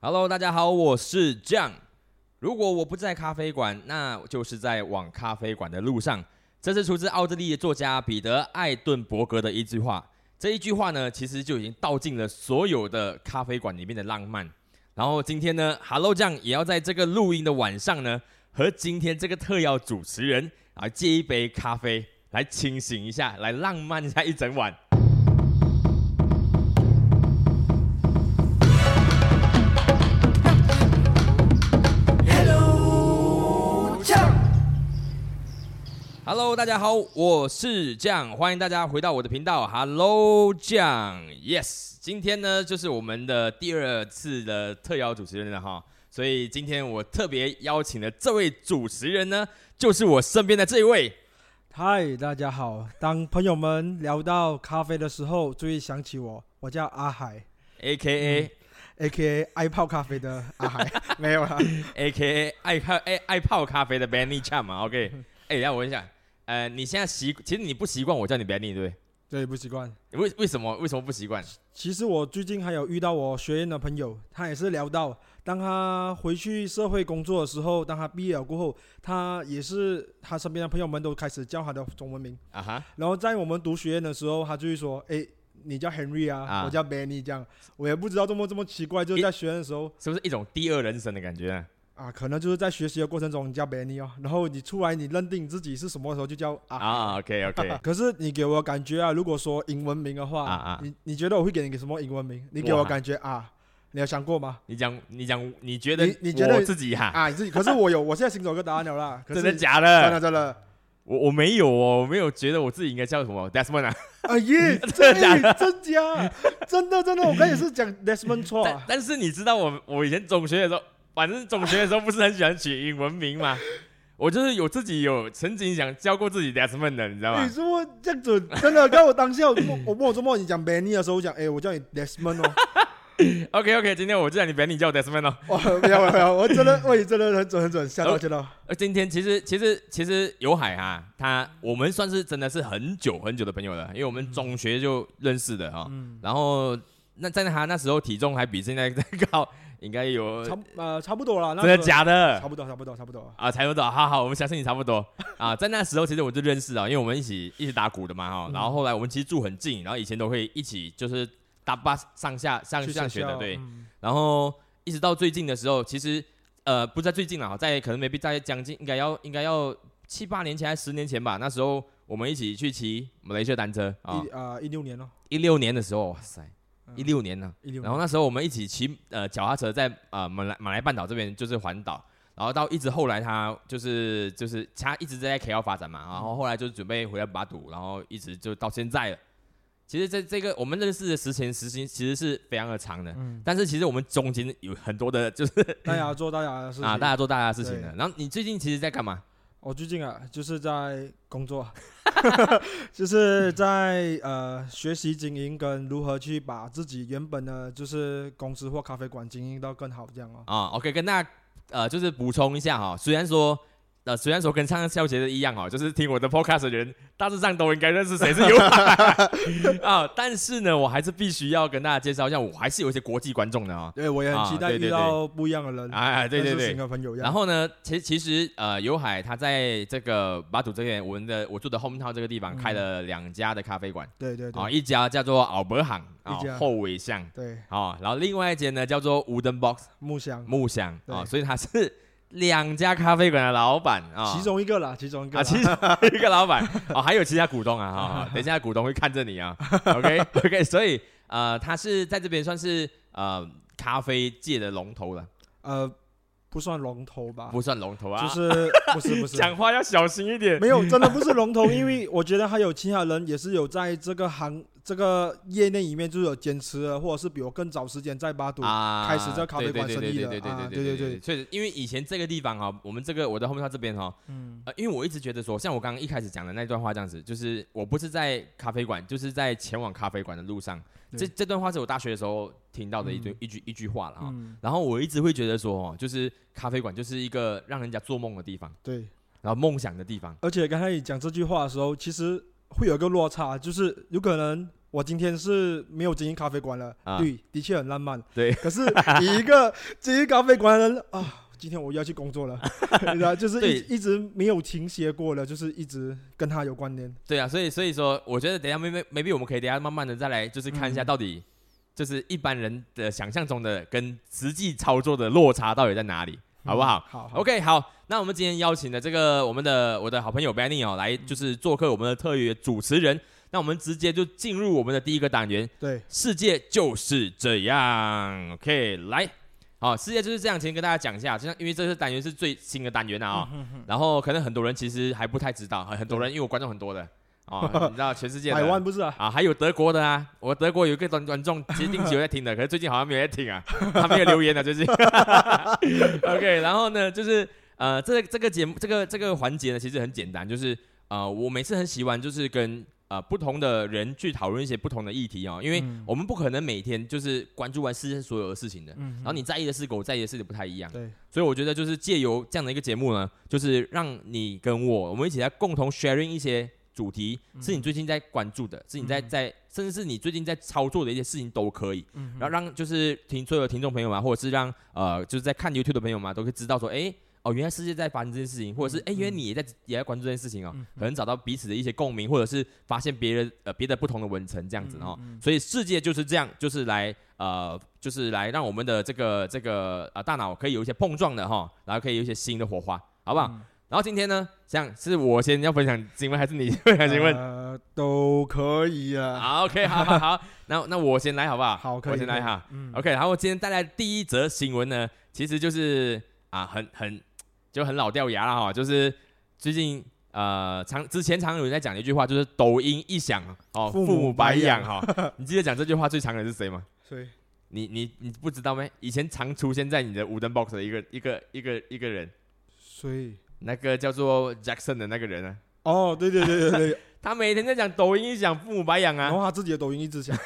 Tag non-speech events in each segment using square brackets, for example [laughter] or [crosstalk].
Hello，大家好，我是酱。如果我不在咖啡馆，那就是在往咖啡馆的路上。这是出自奥地利的作家彼得·艾顿伯格的一句话。这一句话呢，其实就已经道尽了所有的咖啡馆里面的浪漫。然后今天呢，Hello 酱也要在这个录音的晚上呢，和今天这个特邀主持人啊借一杯咖啡，来清醒一下，来浪漫一下一整晚。Hello，大家好，我是酱，欢迎大家回到我的频道。Hello，酱，Yes，今天呢就是我们的第二次的特邀主持人了哈，所以今天我特别邀请的这位主持人呢，就是我身边的这一位。嗨，大家好。当朋友们聊到咖啡的时候，注意想起我，我叫阿海，A.K.A.，A.K.A. 爱泡咖啡的阿海，[laughs] 没有啦，A.K.A. 爱泡爱爱泡咖啡的 Benny Chan 嘛，OK。哎，让我问一下。呃，你现在习，其实你不习惯我叫你 Benny，对不对？对，不习惯。为为什么？为什么不习惯？其实我最近还有遇到我学院的朋友，他也是聊到，当他回去社会工作的时候，当他毕业了过后，他也是他身边的朋友们都开始叫他的中文名啊哈。然后在我们读学院的时候，他就会说：“哎，你叫 Henry 啊，我叫 Benny。”这样，我也不知道这么这么奇怪，就是在学院的时候，是不是一种第二人生的感觉？啊，可能就是在学习的过程中你叫 Benny 哦，然后你出来你认定自己是什么时候就叫啊。啊，OK OK。可是你给我感觉啊，如果说英文名的话，啊啊，你你觉得我会给你个什么英文名？你给我感觉啊，你有想过吗？你讲你讲，你觉得你觉得自己哈啊，你自己。可是我有，我现在心中有个答案了啦。[laughs] 真的假的？真的真的。我我没有哦，我没有觉得我自己应该叫什么 Desmond 啊。啊 [laughs] 耶，真的假的？真假？真的真的，我刚也是讲 Desmond 错。[laughs] 但是你知道我我以前中学的时候。反正中学的时候不是很喜欢取英文名嘛，[laughs] 我就是有自己有曾经想教过自己 Desmond 的，你知道吗？你说这样子真的，刚我当下我 [coughs] 我问我周末你讲 Benny 的时候，我讲哎，我叫你 Desmond 哦。[laughs] OK OK，今天我叫你 Benny，叫我 Desmond 哦。哇，[laughs] 没有没有，我真的我也真的很准很准，吓到吓到。呃，今天其实其实其实有海哈，他我们算是真的是很久很久的朋友了，因为我们中学就认识的哈。然后那在他那时候体重还比现在再高。[laughs] 应该有差呃差不多了，真的假的？差不多差不多差不多啊，差不多，好好，我们相信你差不多 [laughs] 啊。在那时候其实我就认识啊，因为我们一起一起打鼓的嘛哈。然后后来我们其实住很近，然后以前都会一起就是搭巴士上下上上学的对。然后一直到最近的时候，其实呃不在最近了哈，在可能 maybe 在将近应该要应该要七八年前还是十年前吧。那时候我们一起去骑马来西亚单车啊啊一六年了，一六年的时候哇塞。一六年呢，然后那时候我们一起骑呃脚踏车在呃马来马来半岛这边就是环岛，然后到一直后来他就是就是他一直在 KL 发展嘛，然后后来就准备回来巴堵，然后一直就到现在了。其实在这个我们认识的时间时间其实是非常的长的，但是其实我们中间有很多的就是大家做大家的事情。[laughs] 啊，大家做大家的事情的。然后你最近其实在干嘛？我最近啊，就是在工作，[laughs] [laughs] 就是在呃学习经营跟如何去把自己原本的就是公司或咖啡馆经营到更好这样哦。啊，OK，跟大家呃就是补充一下哈，虽然说。呃，虽然说跟上个消杰的一样哦，就是听我的 podcast 的人大致上都应该认识谁是尤海 [laughs] [laughs] 啊，但是呢，我还是必须要跟大家介绍一下，我还是有一些国际观众的啊。对，我也很期待遇到不一样的人，哎，对对对，朋友。然后呢，其其实呃，有海他在这个巴祖这边，我们的我住的 home town 这个地方开了两家的咖啡馆，对对对，啊，一家叫做奥伯行，啊，后尾巷，对，啊，然后另外一间呢叫做 Wooden Box 木箱木箱啊，所以他是。两家咖啡馆的老板啊，其中一个啦，其中一个啊，其中一个老板。[laughs] 哦，还有其他股东啊，哈，[laughs] 等一下股东会看着你啊，OK OK，所以呃，他是在这边算是呃咖啡界的龙头了，呃。不算龙头吧，不算龙头啊，就是不是不是，[laughs] 讲话要小心一点。没有，真的不是龙头，因为我觉得还有其他人也是有在这个行这个业内里面就是有坚持的，或者是比我更早时间在巴都开始这咖啡馆生意的对，对对对对，确实，因为以前这个地方哈，我们这个我在后面他这边哈，嗯，呃，因为我一直觉得说，像我刚刚一开始讲的那段话这样子，就是我不是在咖啡馆，就是在前往咖啡馆的路上。这这段话是我大学的时候听到的一句一句一句话了哈，然后我一直会觉得说哦，就是咖啡馆就是一个让人家做梦的地方，对，然后梦想的地方。而且刚才你讲这句话的时候，其实会有一个落差，就是有可能我今天是没有经营咖啡馆了，啊对，的确很浪漫。对可是以一个 [laughs] 经营咖啡馆的人啊，今天我要去工作了，对吧？就是一一直没有停歇过了，就是一直跟他有关联。对啊，所以所以说，我觉得等一下 maybe maybe 我们可以等一下慢慢的再来，就是看一下嗯到底，就是一般人的想象中的跟实际操作的落差到底在哪里，好不好？好 OK，好，那我们今天邀请的这个我们的我的好朋友 Benny 哦，来就是做客我们的特约主持人。那我们直接就进入我们的第一个单元，对，世界就是这样。OK，来，好，世界就是这样。先跟大家讲一下，就像因为这个单元是最新的单元啊、然后可能很多人其实还不太知道，很很多人因为我观众很多的哦，[laughs] 你知道全世界的百万不是啊？啊，还有德国的啊，我德国有一个观观众，其实定期有在听的，[laughs] 可是最近好像没有在听啊，他没有留言的最近。[laughs] OK，然后呢，就是呃，这这个节目这个这个环节呢，其实很简单，就是呃，我每次很喜欢就是跟呃不同的人去讨论一些不同的议题哦，因为嗯。我们不可能每天就是关注完世界所有的事情的，嗯然后你在意的事跟我在意的事情不太一样。对，所以我觉得就是借由这样的一个节目呢，就是让你跟我，我们一起来共同 sharing 一些主题，是你最近在关注的，是你在在，甚至是你最近在操作的一些事情都可以，然后让就是听所有的听众朋友们，或者是让呃就是在看 YouTube 的朋友们，都可以知道说，哎。哦，原来世界在发生这件事情，或者是哎，原来你也在也在关注这件事情哦，可能找到彼此的一些共鸣，或者是发现别人呃别的不同的文层这样子哦。所以世界就是这样，就是来呃就是来让我们的这个这个呃大脑可以有一些碰撞的哈，然后可以有一些新的火花，好不好？然后今天呢，像是我先要分享新闻，还是你分享新闻？呃，都可以啊。好，OK，好好好，[laughs] 那那我先来好不好？好可以我先来哈。嗯 OK，然后我今天带来第一则新闻呢，其实就是啊，很很就很老掉牙了哈，就是最近呃常之前常有人在讲的一句话，就是抖音一响哦，父母白白养养哈。[laughs] 你记得讲这句话最常的是谁吗？所以你你你不知道吗？以前常出现在你的五灯 box 的一个一个一个一个人，所以那个叫做 Jackson 的那个人啊，哦，对对对对对，他每天在讲抖音一响，父母白养啊。然后他自己的抖音一直响。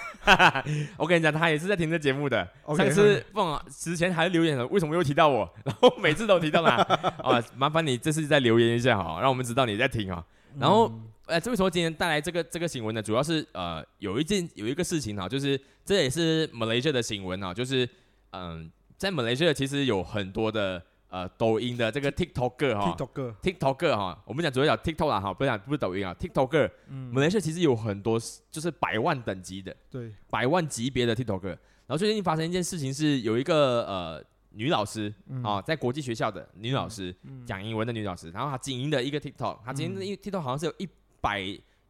[laughs] 我跟你讲，他也是在听这节目的。上次放之前还留言了，为什么又提到我？[laughs] 然后每次都提到他。啊，[laughs] 麻烦你这次再留言一下哈，让我们知道你在听啊。然后嗯呃，这为什么今天带来这个这个新闻呢？主要是呃有一件有一个事情哈，就是这也是马来西亚的新闻啊，就是嗯、在马来西亚其实有很多的呃抖音的这个 TikToker 哈。TikTok，TikToker 哈，我们讲主要讲 TikTok 啦哈，不是讲不是抖音啊，TikToker，嗯。马来西亚其实有很多就是百万等级的。对，百万级别的 TikToker。然后最近发生一件事情，是有一个呃女老师嗯。啊、在国际学校的女老师讲英文的女老师，然后她经营的一个 TikTok，她经营的一个 TikTok 好像是有一百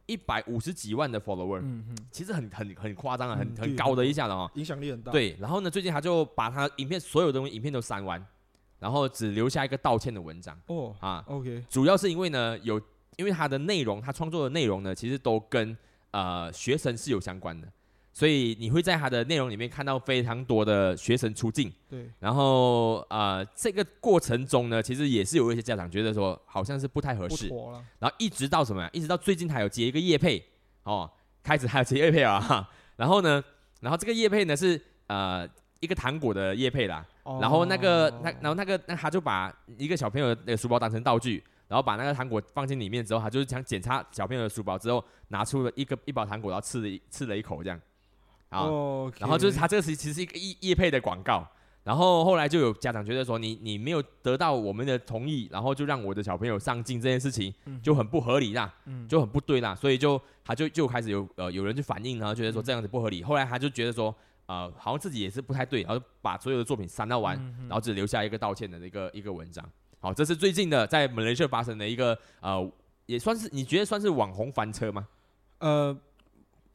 一百五十几万的 follower，、嗯嗯，其实很很很夸张啊，很很高的一下的哦。影响力很大。，对，然后呢，最近她就把她影片所有的影片都删完，然后只留下一个道歉的文章。哦啊，，OK，主要是因为呢，有因为他的内容，他创作的内容呢，其实都跟呃学生是有相关的，所以你会在他的内容里面看到非常多的学生出镜，对，然后呃这个过程中呢，其实也是有一些家长觉得说好像是不太合适。然后一直到什么呀？一直到最近他有接一个业配哦，开始还有接业配啊，哈。然后呢，然后这个业配呢是呃一个糖果的业配啦，然后那个那然后那个那他就把一个小朋友的书包当成道具，然后把那个糖果放进里面之后，他就是想检查小朋友的书包之后，拿出了一个一包糖果，然后吃了一吃了一口这样，啊，哦，然后就是他这个其其实是一个叶叶配的广告。然后后来就有家长觉得说你你没有得到我们的同意，然后就让我的小朋友上镜这件事情就很不合理啦，嗯就很不对啦，所以就他就就开始有呃有人去反映，然后觉得说这样子不合理。后来他就觉得说呃好像自己也是不太对，然后把所有的作品删到完，然后只留下一个道歉的一个一个文章。好，这是最近的在马来西亚发生的一个呃也算是你觉得算是网红翻车吗？呃，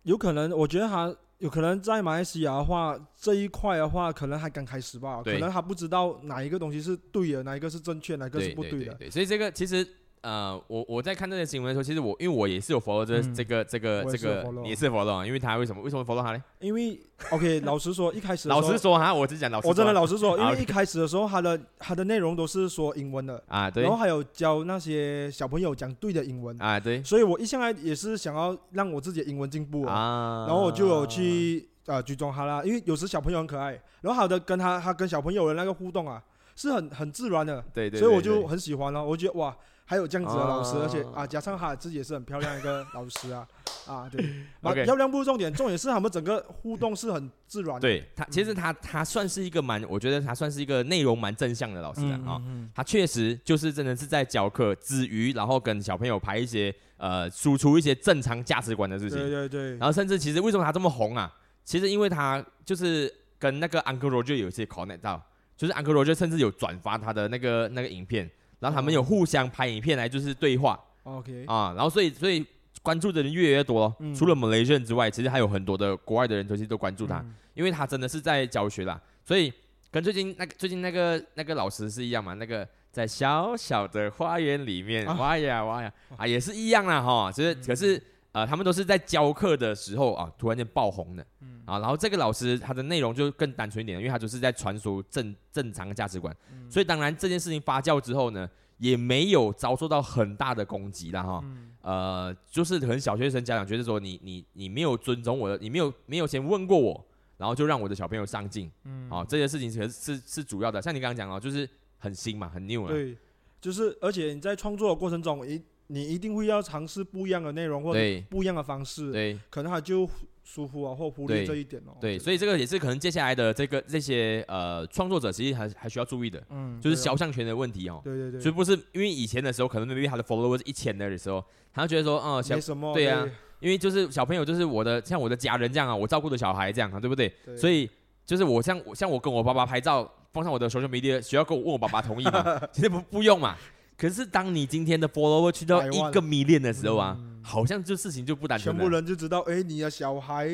有可能，我觉得他有可能在马来西亚的话，这一块的话，可能还刚开始吧，可能他不知道哪一个东西是对的，哪一个是正确，哪一个是不的。对对对，所以这个其实呃，我我在看这些新闻的时候，其实我因为我也是有 follow 这、嗯。这个这个这个，你也是 follow 啊，因为他为什么为什么 follow 他呢？因为 OK，老实说，一开始老实说哈，我只讲老实说，我真的老实说，因啊为一开始的时候，他的他的内容都是说英文的，啊对。然后还有教那些小朋友讲对的英文，啊对。所以我一向来也是想要让我自己的英文进步啊，啊，然后我就有去呃追踪他啦，因为有时小朋友很可爱，然后好的跟他他跟小朋友的那个互动啊，是很很自然的，对对，所以我就很喜欢了，我觉得哇。还有这样子的老师，啊而且啊，加上他自己也是很漂亮一个老师啊，[laughs] 啊，对，[laughs] 漂亮不是重点，重点是他们整个互动是很自然的。对他，其实他他算是一个蛮，我觉得他算是一个内容蛮正向的老师啊。他确实就是真的是在教课之余，然后跟小朋友排一些呃输出一些正常价值观的事情。对对对然，后甚至其实为什么他这么红啊？其实因为他就是跟那个 Uncle Roger 有一些 connect 到，就是 Uncle Roger 甚至有转发他的那个那个影片，然后他们有互相拍影片来就是对话。OK，啊，然后所以所以关注的人越来越多咯。嗯。除了 Malaysian 之外，其实还有很多的国外的人其实都关注他，嗯。因为他真的是在教学啦，所以跟最近那个最近那个那个老师是一样嘛，那个在小小的花园里面啊。挖呀挖呀。啊，也是一样啦哈，就是可是呃，他们都是在教课的时候啊，突然间爆红的，嗯。啊，然后这个老师他的内容就更单纯一点，因为他就是在传输正正常的价值观，嗯。所以当然这件事情发酵之后呢，也没有遭受到很大的攻击啦哈，呃，就是可能小学生家长觉得说你你你没有尊重我的，你没有没有先问过我，然后就让我的小朋友上进，嗯，啊，这件事情其实是是主要的，像你刚刚讲哦，就是很新嘛，很 new 了，对，就是而且你在创作的过程中，一你一定会要尝试不一样的内容或者不一样的方式，对可能他就疏忽啊或忽略这一点哦。对，所以这个也是可能接下来的这个这些呃创作者其实还还需要注意的，嗯，就是肖像权的问题哦。对对对，所以不是因为以前的时候，可能 maybe 他的 followers 一千的时候，他觉得说，哦、小没，什么，对啊因为就是小朋友就是我的像我的家人这样啊，我照顾的小孩这样啊，对不对？对所以就是我像我像我跟我爸爸拍照，放上我的 social media，需要跟我问我爸爸同意吗？[laughs] 其实不不用嘛。可是当你今天的 follower 去到一个 million 的时候啊，嗯好像这事情就不单纯全了。部人就知道，哎，你的小孩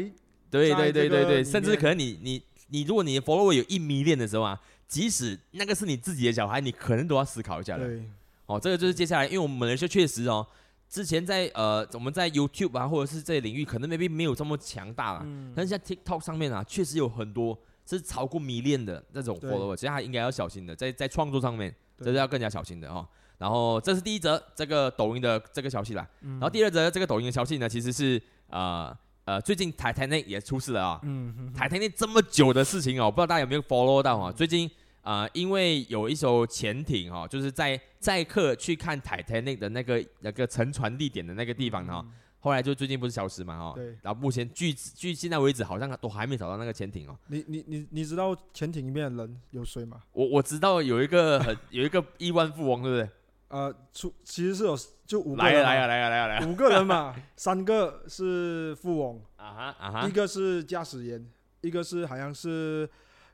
对对对对对，里甚至可能你你你，如果你的 follower 有一 million 的时候啊，即使那个是你自己的小孩，你可能都要思考一下的。对哦，这个就是接下来，因为我们是确实哦，之前在呃我们在 YouTube 啊，或者是这些领域，可能 maybe 没有这么强大啦。嗯但是像 TikTok 上面啊，确实有很多是超过迷恋的那种对 follower，其实他应该要小心的，在在创作上面，对这是要更加小心的哦。然后这是第一则这个抖音的这个消息啦，嗯然后第二则这个抖音的消息呢，其实是呃呃最近 Titanic 也出事了啊、嗯。Titanic 这么久的事情哦，不知道大家有没有 follow 到啊？最近啊、呃因为有一艘潜艇哦，就是在载客去看 Titanic 的那个那个沉船地点的那个地方呢、哦，后来就最近不是消失嘛哈，对然后目前据据现在为止，好像都还没找到那个潜艇哦。你你你你知道潜艇里面的人有谁吗？我我知道有一个很有一个亿万富翁，对不对？呃，出其实是有就五个来呀人嘛来呀来呀来呀来呀！五个人嘛，[laughs] 三个是富翁，啊哈啊哈一，个是驾驶员，一个是好像是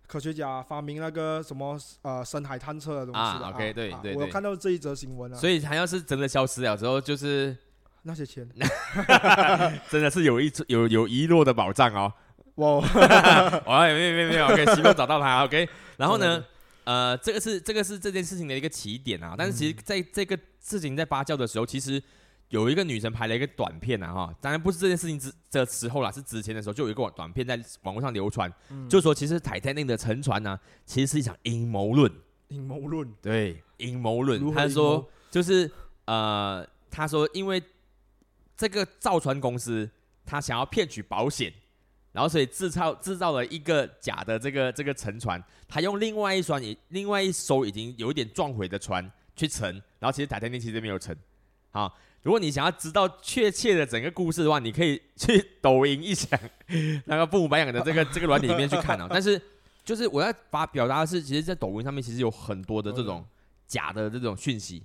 科学家发明那个什么呃深海探测的东西的啊，OK，对对对我有看到这一则新闻了，所以好像是真的消失了之后，就是那些钱，[laughs] 真的是有一有有遗落的宝藏哦。哇，[laughs] 哦，没有没有没有，OK，希望找到他，OK。然后呢呃，这个是这个是这件事情的一个起点啊。但是其实在这个事情在发酵的时候，其实有一个女生拍了一个短片啊，哈，当然不是这件事情之的时候啦，是之前的时候就有一个短片在网络上流传，嗯。就说其实泰坦尼克的沉船呢、其实是一场阴谋论，阴谋论，对，阴谋论。他说就是呃，他说因为这个造船公司他想要骗取保险，然后所以制造制造了一个假的这个这个沉船，他用另外一双也另外一艘已经有一点撞毁的船去沉，然后其实泰坦尼克其实没有沉。好，如果你想要知道确切的整个故事的话，你可以去抖音一响那个父母白养的这个 [laughs] 这个软体里面去看啊。[laughs] 但是就是我要把表达的是，其实，在抖音上面其实有很多的这种假的这种讯息，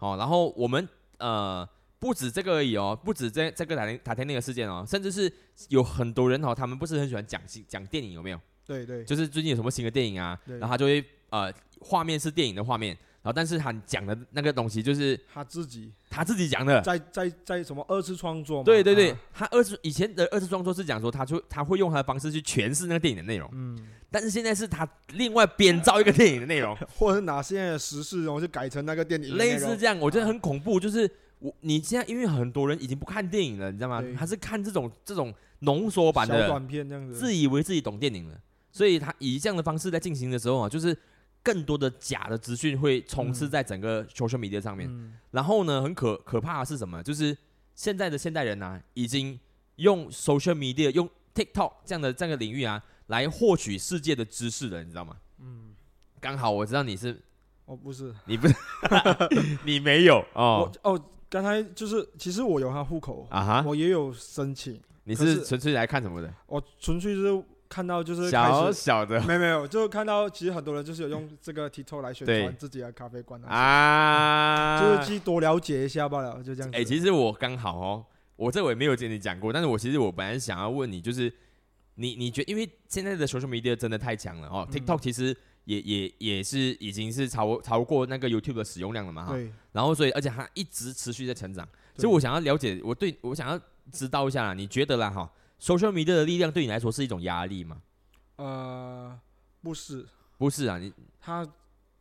哦，然后我们呃不止这个而已哦，不止这这个塔塔天那个事件哦，甚至是有很多人哦，他们不是很喜欢讲新讲电影有没有？对对，就是最近有什么新的电影啊，然后他就会呃画面是电影的画面，然后但是他讲的那个东西就是他自己。他自己讲的。在在在什么二次创作嘛，对对对啊，他二次以前的二次创作是讲说，他就他会用他的方式去诠释那个电影的内容，嗯，但是现在是他另外编造一个电影的内容，[laughs] 或者是拿现在的时事，然后就改成那个电影的内容。类似这样，我觉得很恐怖。就是我你现在因为很多人已经不看电影了，你知道吗对？他是看这种这种浓缩版的，短片这样子，自以为自己懂电影了，所以他以这样的方式在进行的时候啊，就是更多的假的资讯会充斥嗯在整个 social media 上面。嗯，然后呢，很可可怕的是什么？就是现在的现代人啊，已经用 social media、用 TikTok 这样的这样的领域啊，来获取世界的知识了，你知道吗？嗯，刚好我知道你是哦不是，你不是 [laughs] 你没有哦我哦刚才就是，其实我有他户口，啊哈，我也有申请，你是是纯粹来看什么的？我纯粹是看到就是开小始，小的。没有没有，就看到其实很多人就是有用这个 TikTok 来宣传自己的咖啡馆啊，啊，就是去多了解一下罢了，就这样子。哎、其实我刚好哦，我这我也没有跟你讲过，但是我其实我本来想要问你，就是你你觉因为现在的 social media 真的太强了哦、嗯。t i k t o k 其实也也也是已经是超超过那个 YouTube 的使用量了嘛哈，对，然后所以而且它一直持续在成长，所以我想要了解，我对我想要知道一下啦，你觉得啦哈，social media 的力量对你来说是一种压力吗？呃，不是，不是啊，你它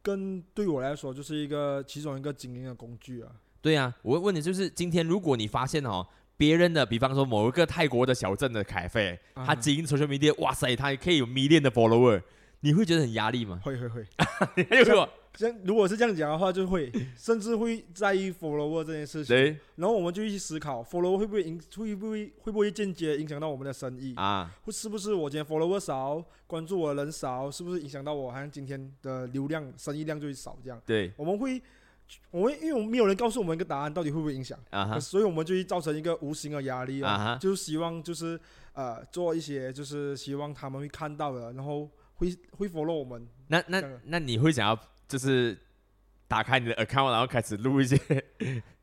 跟对我来说就是一个其中一个经营的工具啊。对啊，我问你就是今天如果你发现哦。别人的，比方说某一个泰国的小镇的凯啡，啊他经营 social media，哇塞，他可以有 million 的 follower，你会觉得很压力吗？会会会，还有 [laughs] 我，这样如果是这样讲的话，就会 [laughs] 甚至会在意 follower 这件事情。对然后我们就去思考，follower 会不会影会不会会不会间接影响到我们的生意？啊，会是不是我今天 follower 少，关注我的人少，是不是影响到我好像今天的流量、生意量就会少这样？对我们会，我们因为我们没有人告诉我们一个答案，到底会不会影响，啊所以我们就会造成一个无形的压力啊，啊，就是希望就是呃做一些就是希望他们会看到的，然后会会 follow 我们。那那那你会想要就是打开你的 account，然后开始录一些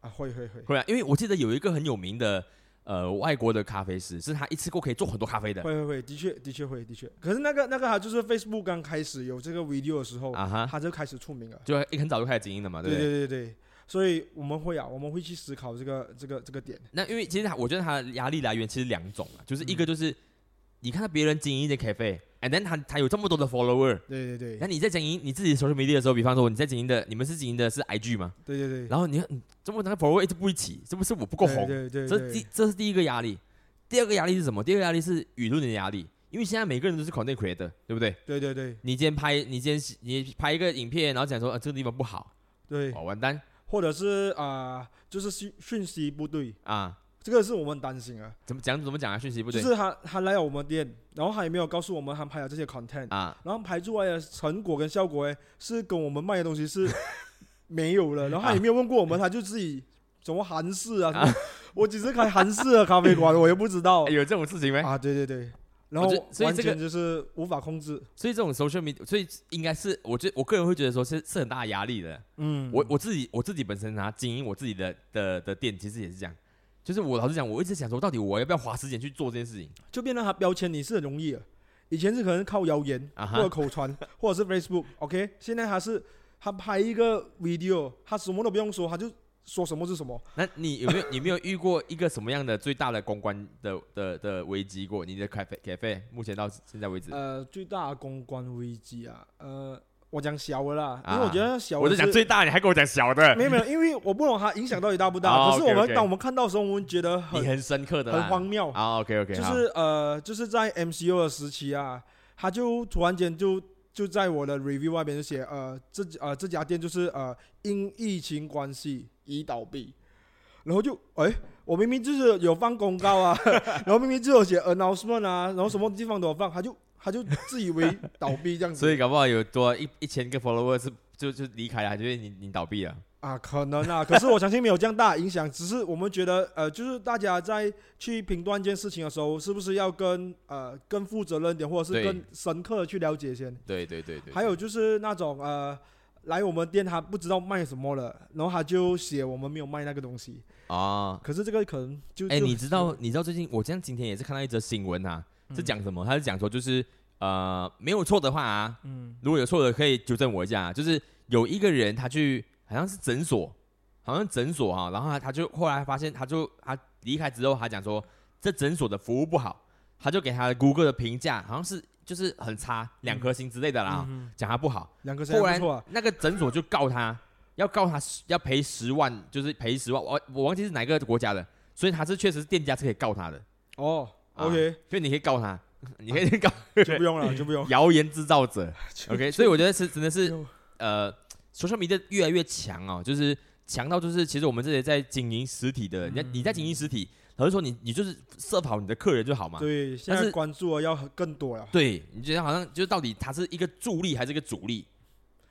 啊，会会会会啊？因为我记得有一个很有名的呃外国的咖啡师，是他一次过可以做很多咖啡的会会会，的确的确会的确。可是那个那个他就是 Facebook 刚开始有这个 video 的时候，啊哈，他就开始出名了。就很早就开始经营了嘛，对对不对？对对对，所以我们会啊，我们会去思考这个这个这个点。那因为其实他我觉得他的压力来源其实两种啊，就是一嗯个就是你看到别人经营一间咖啡，and then 他他有这么多的 follower，对对对那你在经营你自己的 social media 的时候，比方说你在经营的，你们是经营的是 IG 吗？对对对，然后你看，嗯这么那个 follower 一直不一起，是不是我不够红？对对对这对第这是第一个压力。第二个压力是什么？第二个压力是舆论的压力，因为现在每个人都是 content creator，对不对？对对对你今天拍，你今天你拍一个影片，然后讲说，呃，这个地方不好，对，哦，完蛋或者是啊、就是讯讯息不对，啊！这个是我们担心啊。怎么讲？怎么讲啊？讯息不对就是他他来了我们店，然后他也没有告诉我们他拍了这些 content，啊！然后拍出来的成果跟效果诶，是跟我们卖的东西是没有了，[laughs] 然后他也没有问过我们，他就自己什么韩式啊，什么我只是开韩式的咖啡馆，我又不知道 [laughs] 哎有这种事情没？啊，对对对，然我后觉得所以这个就是无法控制，所以这种 social media，所以应该是，我觉我个人会觉得说是是很大的压力的。嗯，我我自己我自己本身啊，经营我自己的的的店，其实也是这样。就是我老实讲，我一直想说，到底我要不要花时间去做这件事情？就变成他标签你是很容易的，以前是可能靠谣言或者口传或者是 Facebook，OK，、现在他是他拍一个 video，他什么都不用说，他就说什么是什么。那你有没有你有没有遇过一个什么样的最大的公关的的的危机过？你的咖啡咖啡目前到现在为止，呃，最大的公关危机啊，呃，我讲小的啦，啊。因为我觉得小的我就讲最大，你还跟我讲小的，没有没有，因为我不懂它影响到底大不大。[laughs] 哦可是我们当我们看到的时候，我们觉得很很深刻的很荒谬，啊，OK OK，就是呃，就是在 MCU 的时期啊，他就突然间就就在我的 review 外边就写，呃，这呃这家店就是呃因疫情关系已倒闭，然后就哎，我明明就是有放公告啊，[laughs] 然后明明就有写 announcement 啊，然后什么地方都有放，他就他就自以为 [laughs] 倒闭这样子。所以搞不好有多一一千个 follower 是就就离开了，就是你你倒闭了。啊，可能啊，[laughs] 可是我相信没有这样大影响，只是我们觉得，呃，就是大家在去评断一件事情的时候，是不是要跟呃更负责任一点，或者是更深刻的去了解先。对对对对，还有就是那种呃，来我们店他不知道卖什么了，然后他就写我们没有卖那个东西，啊，可是这个可能就哎、就你知道你知道最近我这样今天也是看到一则新闻啊，是讲什么？他是讲说就是呃没有错的话啊，嗯如果有错的可以纠正我一下啊，就是有一个人他去好像是诊所，好像诊所哈、然后他他就后来发现他就他离开之后，他讲说这诊所的服务不好，他就给他的 Google 的评价好像是就是很差，两颗星之类的啦，嗯讲他不好。两个后来谁不错啊？那个诊所就告他，要告他要赔十万，就是赔十万，我我忘记是哪个国家的，所以他是确实是店家是可以告他的，哦啊，OK，所以你可以告他，你可以告。[laughs] 就不用了，[laughs] 就不用。谣言制造者，[laughs] OK，所以我觉得是真的是呃，social media 越来越强哦，就是强到就是其实我们这些在经营实体的，你、你在经营实体，老实说你你就是设好你的客人就好嘛，对，现在但是关注的要更多了。对，你觉得好像就是到底他是一个助力还是一个主力？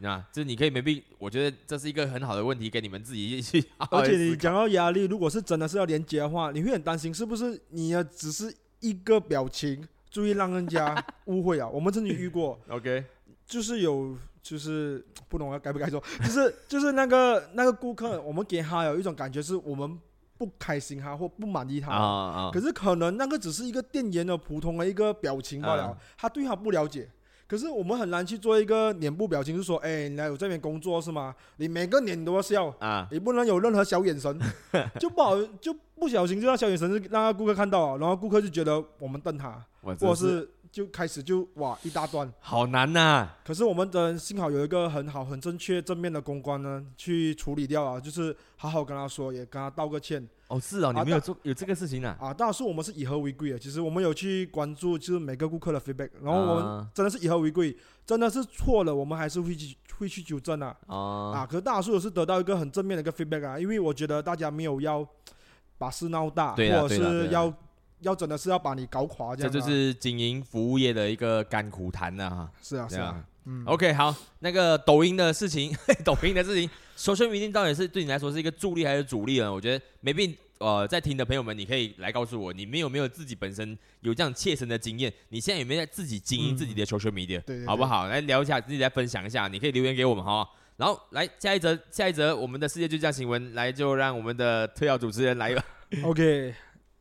那这你可以没必，我觉得这是一个很好的问题，给你们自己去好好而且你讲到压力，如果是真的是要连接的话，你会很担心是不是你的只是一个表情，注意让人家 [laughs] 误会啊。我们曾经遇过，OK，就是有就是不懂啊，该不该说，[laughs] 就是就是那个那个顾客，我们给他有一种感觉是我们不开心他或不满意他。啊啊可是可能那个只是一个店员的普通的一个表情罢了，嗯他对他不了解。可是我们很难去做一个脸部表情，就是说，哎，你来我这边工作是吗？你每个脸都要笑，啊，你不能有任何小眼神，[laughs] 就不好，就不小心就让小眼神让顾客看到啊，然后顾客就觉得我们瞪他，或者是就开始就哇一大段。好难呐，可是我们的幸好有一个很好、很正确、正面的公关呢，去处理掉啊，就是好好跟他说，也跟他道个歉哦是哦，你啊没有做有这个事情啊，啊。当然是我们是以和为贵的，其实我们有去关注，就是每个顾客的 feedback，然后我们啊真的是以和为贵，真的是错了，我们还是会去会去纠正啊。哦啊，可是大数是得到一个很正面的一个 feedback 啊，因为我觉得大家没有要把事闹大，或者是要要真的是要把你搞垮这样、啊，这就是经营服务业的一个甘苦谈了哈。是啊是啊 OK，好，那个抖音的事情，[laughs] 抖音的事情，social media 到底是对你来说是一个助力还是阻力呢？我觉得没必呃，在听的朋友们，你可以来告诉我，你们有没有自己本身有这样切身的经验？你现在有没有在自己经营自己的 social media？、嗯对对好不好？来聊一下，自己来分享一下，你可以留言给我们哈。然后来下一则，下一则我们的世界就这样新闻，来就让我们的特邀主持人来吧。OK，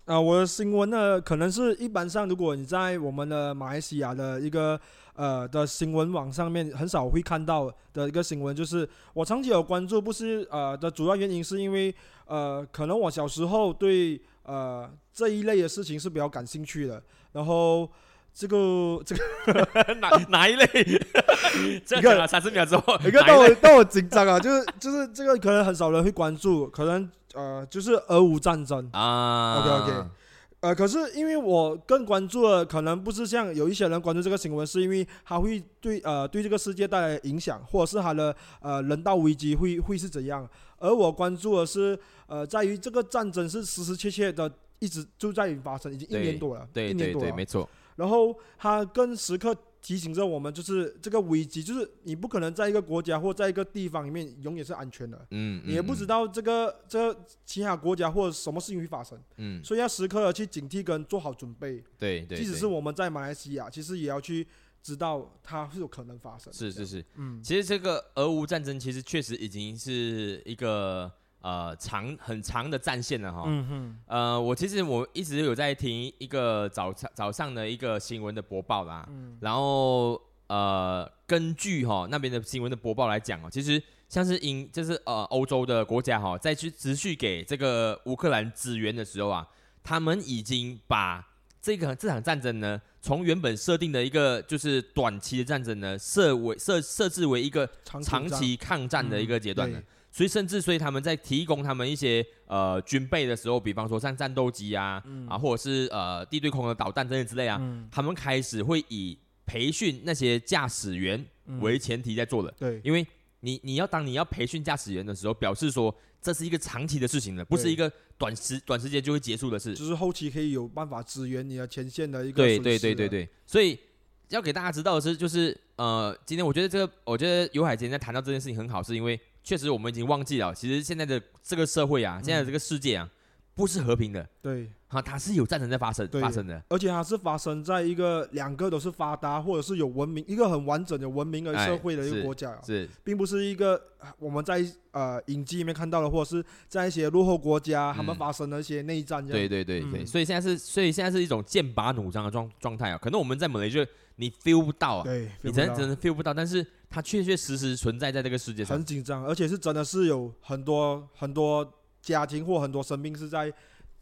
啊、我的新闻呢，可能是一般上，如果你在我们的马来西亚的一个呃的新闻网上面很少会看到的一个新闻，就是我长期有关注，不是呃的主要原因是因为呃，可能我小时候对呃这一类的事情是比较感兴趣的，然后这个这个 [laughs] 哪哪一类？[laughs] 这个三十秒之后，一个哪一类？让我让我紧张啊，就是就是这个可能很少人会关注，可能呃就是俄乌战争。啊 OK，OK 呃，可是因为我更关注的可能不是像有一些人关注这个新闻，是因为它会对呃对这个世界带来影响，或者是它的呃人道危机会会是怎样。而我关注的是呃在于这个战争是实实切切的一直就在发生，已经一年多了，对对对，一年多了。没错。然后它更时刻提醒着我们，就是这个危机，就是你不可能在一个国家或在一个地方里面永远是安全的。嗯，你也不知道这个这个其他国家或者什么事情会发生，嗯，嗯，所以要时刻的去警惕跟做好准备。对对，即使是我们在马来西亚，其实也要去知道它是有可能发生。是是是，嗯，其实这个俄乌战争其实确实已经是一个呃长很长的战线了哈。嗯哼，呃，我其实我一直有在听一个早上早上的一个新闻的播报啦，嗯。然后呃，根据哈那边的新闻的播报来讲哦，其实像是英就是呃欧洲的国家哈，在去持续给这个乌克兰支援的时候啊，他们已经把这个这场战争呢，从原本设定的一个就是短期的战争呢，设为设设置为一个长期抗战。的一个阶段呢。对所以甚至所以他们在提供他们一些呃军备的时候，比方说像战斗机啊、啊，或者是呃地对空的导弹之类之类啊，嗯。他们开始会以培训那些驾驶员嗯。为前提在做的，对。因为你你要当你要培训驾驶员的时候，表示说这是一个长期的事情了，不是一个短时短时间就会结束的事。就是后期可以有办法支援你的前线的一个对对对对对，所以要给大家知道的是，就是呃，今天我觉得这个，我觉得尤海今天在谈到这件事情很好，是因为确实我们已经忘记了，其实现在的这个社会啊，现在的这个世界啊，不是和平的，对，哈，它是有战争在发生对发生的。而且它是发生在一个两个都是发达或者是有文明、一个很完整的文明的哎社会的一是个国家啊，是，并不是一个呃我们在呃影集里面看到的，或者是在一些落后国家他们嗯发生的一些内战这样。对对对对，嗯所以现在是，所以现在是一种剑拔弩张的状状态啊。可能我们在马来西亚你 feel 不到啊，对，你真真的 feel 不到，但是它确确实实存在在这个世界上很。紧张，而且是真的是有很多很多家庭或很多生命是在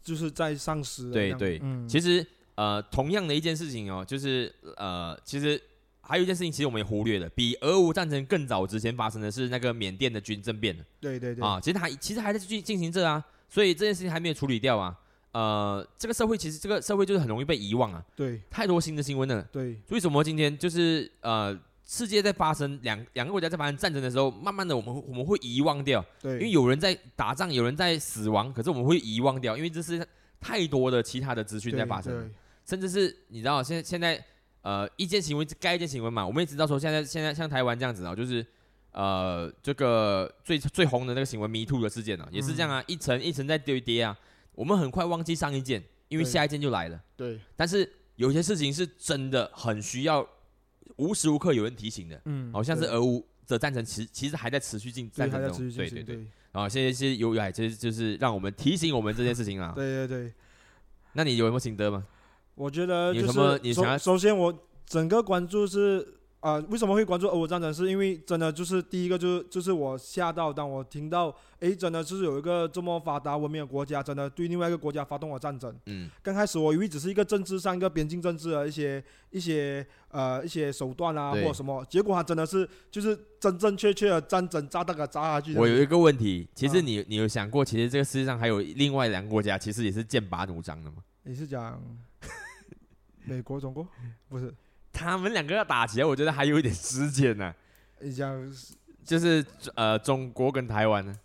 就是在丧失。对对嗯，其实呃，同样的一件事情哦，就是呃，其实还有一件事情，其实我们也忽略了，比俄乌战争更早之前发生的是那个缅甸的军政变对对对，啊，其实还其实还在进进行着啊，所以这件事情还没有处理掉啊。呃，这个社会其实这个社会就是很容易被遗忘啊，对。太多新的新闻了。对。为什么今天就是呃，世界在发生两两个国家在发生战争的时候，慢慢的我们我们会遗忘掉，对，因为有人在打仗，有人在死亡，可是我们会遗忘掉，因为这是太多的其他的资讯在对发生。甚至是你知道现在现在呃一件新闻盖一件新闻嘛，我们也知道说现在现在像台湾这样子啊，就是呃这个最最红的那个新闻 Me Too 的事件啊，也是这样啊，一层一层在堆叠啊。我们很快忘记上一件，因为下一件就来了。对，但是有些事情是真的很需要无时无刻有人提醒的，嗯，好像是对俄乌的战争，其其实还在持续进对战争中对对对。对啊，现在是有来，这就是让我们提醒我们这件事情啊。[laughs] 对对对，那你有什么心得吗？我觉得就你有什么你想要首先我整个关注是啊、为什么会关注俄乌战争？是因为真的就是第一个就是就是我吓到，当我听到哎，真的就是有一个这么发达文明的国家，真的对另外一个国家发动了战争。嗯，刚开始我以为只是一个政治上一个边境政治的一些一些呃一些手段啊或者什么，结果它真的是就是真真确确的战争炸弹给炸下去。我有一个问题，其实啊你你有想过，其实这个世界上还有另外两个国家，其实也是剑拔弩张的吗？你是讲 [laughs] 美国、中国？不是，他们两个要打起来，我觉得还有一点时间呢、你讲就是呃中国跟台湾呢。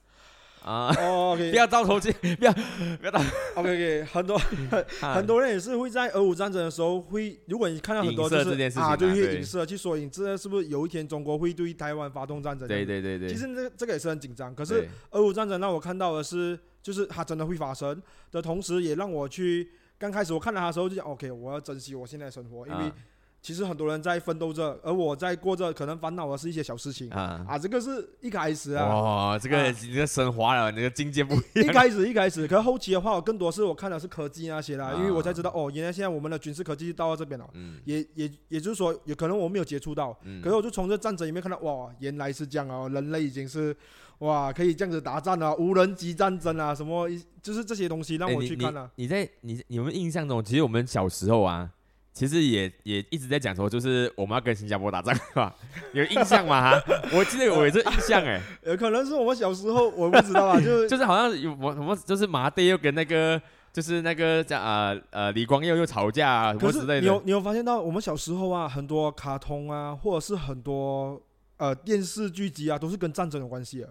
啊，哦，OK，不要照头进，不要 [laughs] 不要打。OK OK，很多 [laughs] 很多人也是会在俄乌战争的时候会，如果你看到很多就影射是这件事情啊啊，就会对影射去说，影射是不是有一天中国会对台湾发动战争？对。对对对，其实这个这个也是很紧张，可可是俄乌战争让我看到的是，就是它真的会发生的同时，也让我去刚开始我看到它的时候就讲 OK，我要珍惜我现在的生活，因为啊其实很多人在奋斗着，而我在过着可能烦恼的是一些小事情。啊，啊，这个是一开始啊，哇，这个啊。你这升华了，你的境界不一样。一开始一开始，可是后期的话，我更多是我看的是科技那些啦，啊。因为我才知道哦，原来现在我们的军事科技到了这边了。嗯。也也也就是说，有可能我没有接触到，嗯。可是我就从这战争里面看到，哇，原来是这样哦，人类已经是哇可以这样子打仗啊，无人机战争啊，什么就是这些东西让我去看了、你在你你有没有印象中，其实我们小时候啊，其实也也一直在讲说，就是我们要跟新加坡打仗，是吧？[laughs] 有印象吗？哈，我记得我有这印象哎，有可能是我们小时候我不知道啊，就 [laughs] 就是好像有我什么，就是马爹又跟那个就是那个叫啊呃李光耀又吵架啊什么之类的，你有你有发现到我们小时候啊，很多卡通啊，或者是很多呃电视剧集啊，都是跟战争有关系的。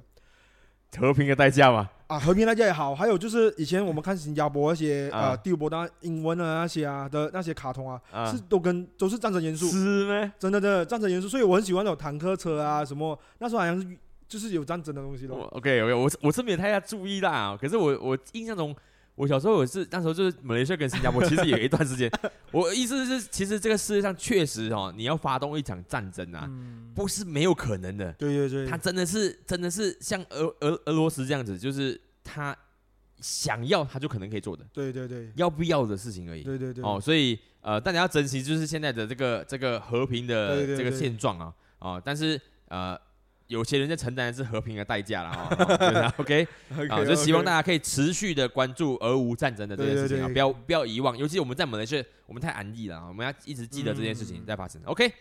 和平的代价嘛。啊，和平代价也好，还有就是以前我们看新加坡那些、啊呃第五波当英文的那些啊的那些卡通啊，啊是都跟都是战争元素，是咩？真的真的战争元素，所以我很喜欢那种坦克车啊什么，那时候好像是就是有战争的东西我咯。OK 我是我是没有太大注意啦，可是我我印象中，我小时候我是那时候就是马来西亚跟新加坡，[laughs] 其实也有一段时间。我意思是，其实这个世界上确实哦，你要发动一场战争啊，嗯，不是没有可能的。对对对，他真的是真的是像俄俄俄罗斯这样子，就是他想要他就可能可以做的，对对对要不要的事情而已。对对对，哦，所以呃，大家要珍惜就是现在的这个这个和平的这个现状啊啊，但是呃，有些人在承担的是和平的代价了啊。哦 [laughs] OK 啊，就希望大家家可以持续的关注俄乌战争的这件事情啊，不要不要遗忘，尤其我们在马来西亚，我们太安逸了啊，我们要一直记得这件事情嗯在发生。OK，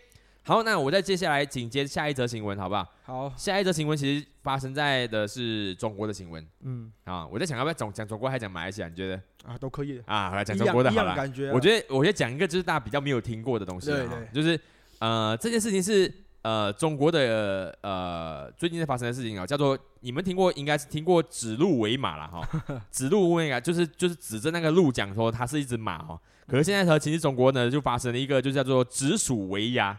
好，那我再接下来紧接下一则新闻，好不好？好，下一则新闻其实发生在的是中国的新闻嗯啊，我在想要不要讲讲中国还是讲马来西亚？你觉得啊都可以，啊？来讲一中国的好了样一样。感觉啊，我觉得我先讲一个就是大家比较没有听过的东西啊就是呃这件事情是呃中国的呃最近在发生的事情啊，叫做你们听过应该是听过指鹿为马了哈，[laughs] 指鹿为马就是就是指着那个鹿讲说它是一只马哈，可是现在和其实中国呢就发生了一个就叫做指鼠为鸭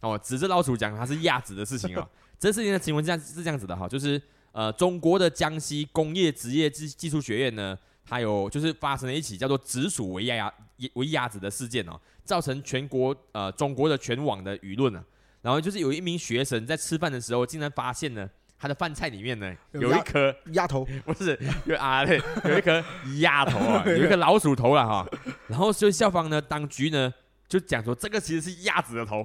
哦，指着老鼠讲它是鸭子的事情哦，[laughs] 这事情的新闻这样是这样子的哈，就是呃中国的江西工业职业技技术学院呢。它有就是发生了一起叫做“指鼠为鸭鸭为鸭子”的事件哦，造成全国呃中国的全网的舆论啊。然后就是有一名学生在吃饭的时候，竟然发现呢，他的饭菜里面呢有一颗鸭头，[laughs] 不是有啊对，有一颗鸭头啊，[laughs] 有一个老鼠头了哈。然后就校方呢当局呢就讲说这个其实是鸭子的头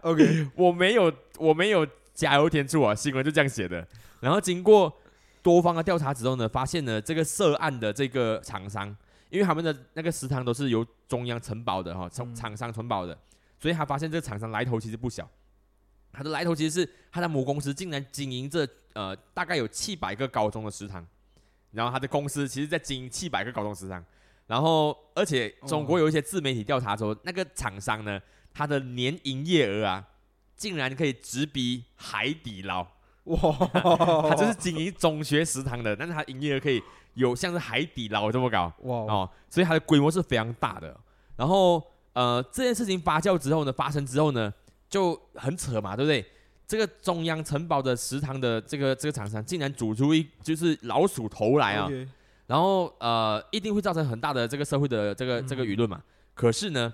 ，OK，[laughs] 我没有我没有加油添醋啊，新闻就这样写的。然后经过多方的调查之后呢，发现呢这个涉案的这个厂商，因为他们的那个食堂都是由中央承包的哈，从嗯厂商承包的，所以他发现这个厂商来头其实不小。他的来头其实是他的母公司竟然经营着呃大概有七百个高中的食堂，然后他的公司其实在经营七百个高中食堂，然后而且中国有一些自媒体调查说，那个厂商呢，他的年营业额啊，竟然可以直逼海底捞。[laughs] 哇，他就是经营中学食堂的，但是他营业额可以有像是海底捞这么高哇，哦，所以它的规模是非常大的。然后呃，这件事情发酵之后呢，发生之后呢，就很扯嘛，对不对？这个中央城堡的食堂的这个这个厂商竟然煮出一就是老鼠头来啊。然后呃一定会造成很大的这个社会的这个这个舆论嘛。可是呢，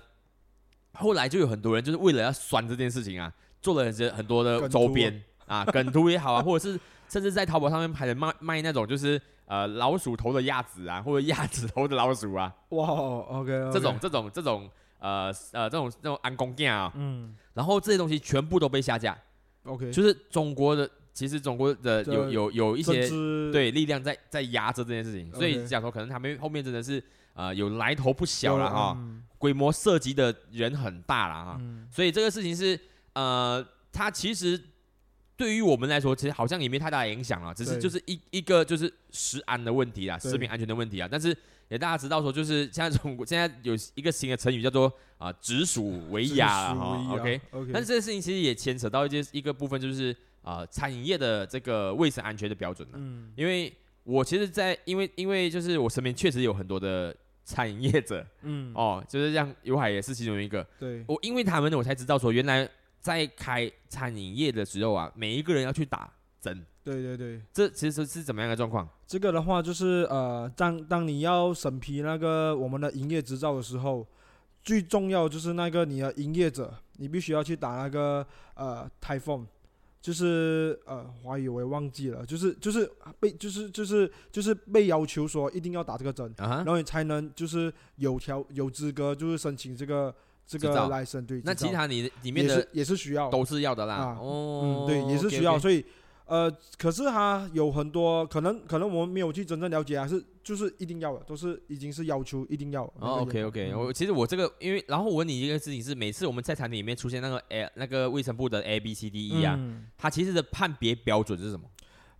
后来就有很多人就是为了要酸这件事情啊，做了很些很多的周边啊，梗图也好啊，或者是甚至在淘宝上面拍的卖卖那种就是呃老鼠头的鸭子啊，或者鸭子头的老鼠啊，哇，OK，这种这种这种呃呃这种这种安公件啊，嗯。然后这些东西全部都被下架，，OK，就是中国的其实中国的这有有有一政些对力量在在压着这件事情，所以 OK 讲说可能他们后面真的是呃有来头不小了哈，嗯规模涉及的人很大了哈，嗯。所以这个事情是呃，它其实对于我们来说，其实好像也没太大的影响了，只是对。就是一一个就是食安的问题啊，对。食品安全的问题啊。但是也大家知道说，就是现在中国现在有一个新的成语叫做啊“直属为雅”了哈，OK。OK，但是这个事情其实也牵扯到一些一个部分，就是啊餐饮业的这个卫生安全的标准了。嗯因为我其实在，因为因为就是我身边确实有很多的餐饮业者嗯哦，就是像尤海也是其中一个。对我因为他们，我才知道说，原来在开餐饮业的时候啊，每一个人要去打针，对对对，这其实是怎么样的状况？这个的话就是呃，当当你要审批那个我们的营业执照的时候，最重要就是那个你的营业者，你必须要去打那个呃台风，就是呃华语我也忘记了，就是就是被就是就是就是被要求说一定要打这个针，然，后你才能就是有条有资格就是申请这个这个那其他你里面的也是也是需要。都是要的啦。啊哦，嗯，对，也是需要所以呃，可是他有很多可能，可能我们没有去真正了解啊，是就是一定要的，都是已经是要求一定要。哦，OK OK，我其实我这个，因为然后我问你一个事情是，每次我们在产品里面出现那个 A 那个卫生部的 A B C D E 啊，嗯它其实的判别标准是什么？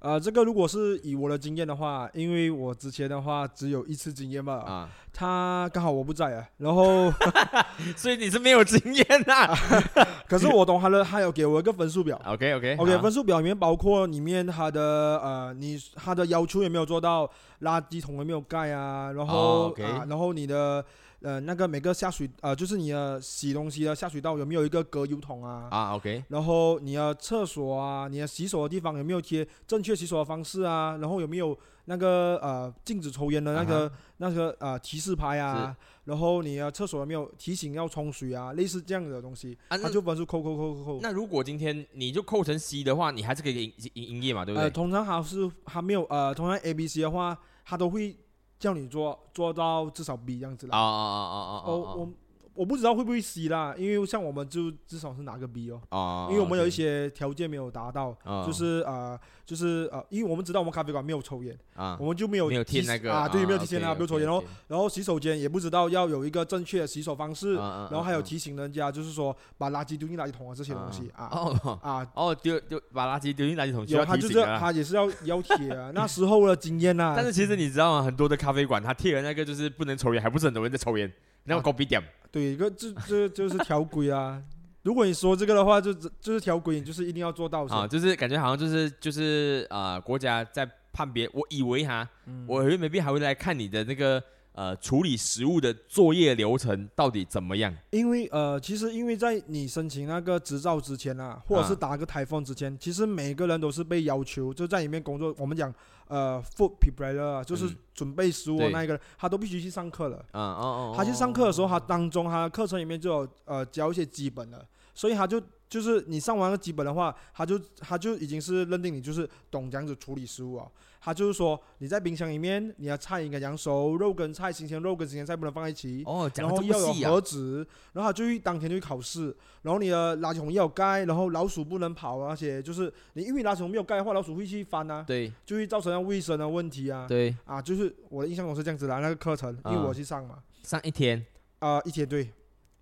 呃，这个如果是以我的经验的话，因为我之前的话只有一次经验吧，啊，他刚好我不在啊，然后 [laughs] 所以你是没有经验呐。[laughs] 可是我懂他的，他有给我一个分数表。OK OK OK，分数表里面包括里面他的呃，你他的要求有没有做到，垃圾桶有没有盖啊，然后、啊，然后你的呃那个每个下水呃，就是你的洗东西的下水道有没有一个隔油桶啊，啊 OK，然后你的厕所啊，你的洗手的地方有没有贴正确洗手的方式啊，然后有没有那个呃禁止抽烟的那个、啊那个呃提示牌啊，然后你的厕所有没有提醒要冲水啊，类似这样的东西，啊，那它就分数扣扣扣扣扣。那如果今天你就扣成 C 的话，你还是可以营营营业嘛，对不对？呃，对？通常还是还没有呃，通常 A、B、C 的话，它都会叫你做做到至少 B 这样子啦。啊啊啊啊啊哦，我我不知道会不会 C 啦，因为像我们就至少是拿个 B 哦，啊，因为我们有一些条件没有达到，啊就是啊就是啊，因为我们知道我们咖啡馆没有抽烟，啊我们就没有没有贴那个啊，对，没有提醒他 OK，不要抽烟，然后然后洗手间也不知道要有一个正确的洗手方式，啊然后还有提醒人家就是说把垃圾丢进垃圾桶啊这些东西啊哦啊。哦丢丢把垃圾丢进垃圾桶需要有，他就是。他也是要要贴啊，[laughs] 那时候的经验呐、但是其实你知道吗？很多的咖啡馆他贴了那个就是不能抽烟，还不是很多人在抽烟，那种啊高逼点。对，一个这这就是条规啊。如果你说这个的话，就就是条规，你就是一定要做到啊，就是感觉好像就是就是啊，国家在判别，我以为哈，嗯。我以为 maybe 还会来看你的那个呃处理食物的作业流程到底怎么样。因为呃，其实因为在你申请那个执照之前啊，或者是啊。打个台风之前，其实每个人都是被要求就在里面工作。我们讲呃，food preparer 啊，就是嗯。准备食物的那一个人，他都必须去上课了。嗯哦哦，他去上课的时候，他哦当中他的课程里面就有呃教一些基本的，所以他就就是你上完了基本的话，他就他就已经是认定你就是懂这样子处理食物啊。他就是说你在冰箱里面，你的菜应该讲熟，肉跟菜新鲜肉跟新鲜菜不能放在一起，哦，讲得然后要有这么细啊盒子，然后他就会当天就去考试，然后你的垃圾桶要有盖，然后老鼠不能跑，而且就是你因为垃圾桶没有盖的话，老鼠会去翻啊，对就会造成卫生的问题啊。对，啊，就是我的印象中是这样子的，那个课程，因为啊我去上嘛。上一天啊、一天对，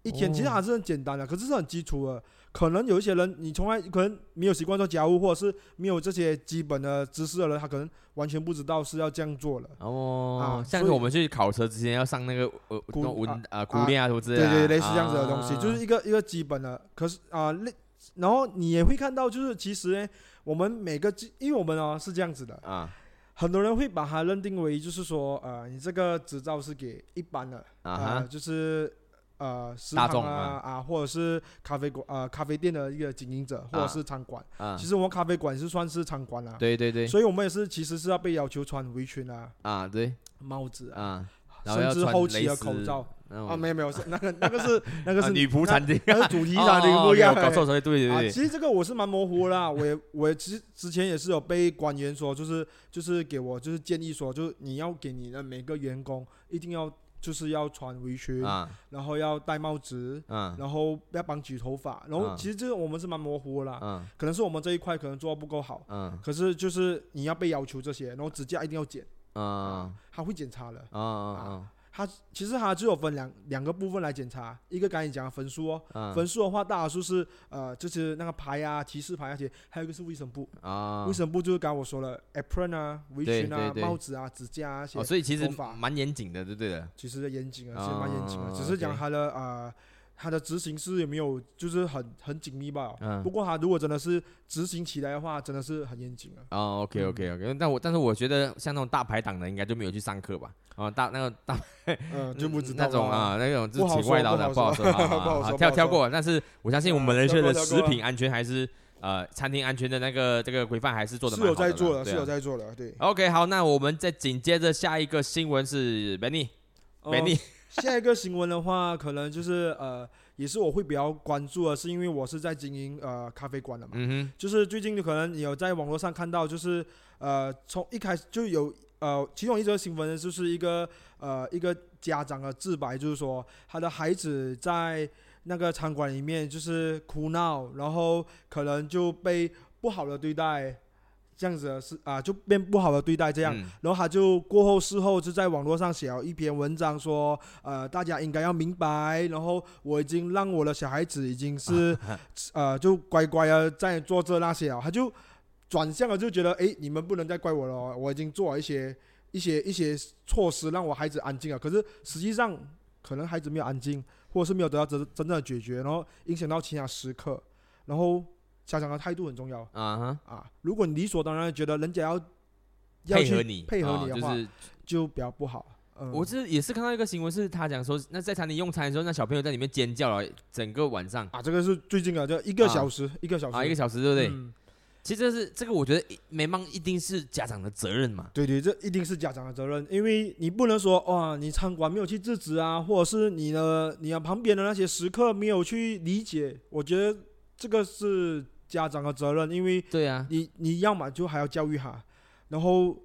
一天其实哦还是很简单的，可是是很基础的。可能有一些人，你从来可能没有习惯做家务，或者是没有这些基本的知识的人，他可能完全不知道是要这样做的。哦啊，像是我们去考车之前要上那个呃文啊啊苦练啊什么之类对对，类似这样子的东西，啊就是一个一个基本的。可是啊，类、然后你也会看到，就是其实呢，我们每个基，因为我们哦是这样子的，啊很多人会把它认定为就是说，呃，你这个执照是给一般的，啊呃，就是呃食堂啊啊，或者是咖啡馆呃咖啡店的一个经营者，或者啊是餐馆。啊其，实我们咖啡馆是算是餐馆啦，对对对，所以我们也是其实是要被要求穿围裙啊、啊对帽子啊，啊，然后甚至后期的口罩啊，没有没有，是那个那个是那个是啊女仆餐厅，那是主题 [laughs] 哦餐厅不一样哦。搞错，对啊，对对，其实这个我是蛮模糊的啦，我也我也之之前也是有被官员说，就是就是给我就是建议说，就是你要给你的每个员工一定要就是要穿围裙，啊。然后要戴帽子，嗯然后要绑起头发，然后嗯其实这个我们是蛮模糊的啦，嗯可能是我们这一块可能做的不够好，嗯可是就是你要被要求这些，然后指甲一定要剪，啊。他会检查的。嗯嗯它其实它只有分两两个部分来检查，一个刚才你讲的分数哦，嗯。分数的话大多数是呃就是那个牌啊、提示牌那些，还有一个是卫生部，啊。卫，生部就是刚刚我说了，apron 啊、围裙啊、帽子啊、指甲啊那些，哦，所以其实蛮严谨的，对对的，其实严谨啊，其实蛮严谨的，哦只是讲它的呃它的执行是有没有就是很很紧密吧。嗯不过他如果真的是执行起来的话，真的是很严谨啊。哦，OK OK OK，但我但是我觉得像那种大排档的应该就没有去上课吧？哦，大那个大嗯，就不知道那种，啊，那种不好是请外劳的，不好说，说好好不好好说不好说跳跳过。但是我相信我们啊人学的食品安全还是呃餐厅安全的那个这个规范还是做的是有在做的，是有在。做的，对。OK，好，那我们再紧接着下一个新闻是 Benny 呃 Benny 下一个新闻的话，可能就是呃，也是我会比较关注的，是因为我是在经营呃咖啡馆的嘛。嗯就是最近可能你有在网络上看到，就是呃，从一开始就有呃，其中一则新闻就是一个呃一个家长的自白，就是说他的孩子在那个餐馆里面就是哭闹，然后可能就被不好的对待，这样子的是啊、就变不好的对待这样。嗯。然后他就过后事后就在网络上写了一篇文章说，呃，大家应该要明白，然后我已经让我的小孩子已经是，[laughs] 呃，就乖乖的在做这那些啊，他就转向了，就觉得，诶，你们不能再怪我了哦，我已经做了一些一些一些措施让我孩子安静了，可是实际上可能孩子没有安静，或者是没有得到真真正的解决，然后影响到其他时刻，然后家长的态度很重要。啊哈，啊，如果你理所当然觉得人家要要去配合你配合哦你的话，就是就比较不好。嗯，我这也是看到一个新闻，是他讲说，那在餐厅用餐的时候，那小朋友在里面尖叫了整个晚上。啊，这个是最近啊，就一个小时，一个小时，啊，一个小时，对不对？嗯。其实这是这个，我觉得没忙一定是家长的责任嘛。对对，这一定是家长的责任，因为你不能说哇，你餐馆没有去制止啊，或者是你的你的旁边的那些食客没有去理解，我觉得这个是家长的责任，因为对啊，你你要么就还要教育他，然后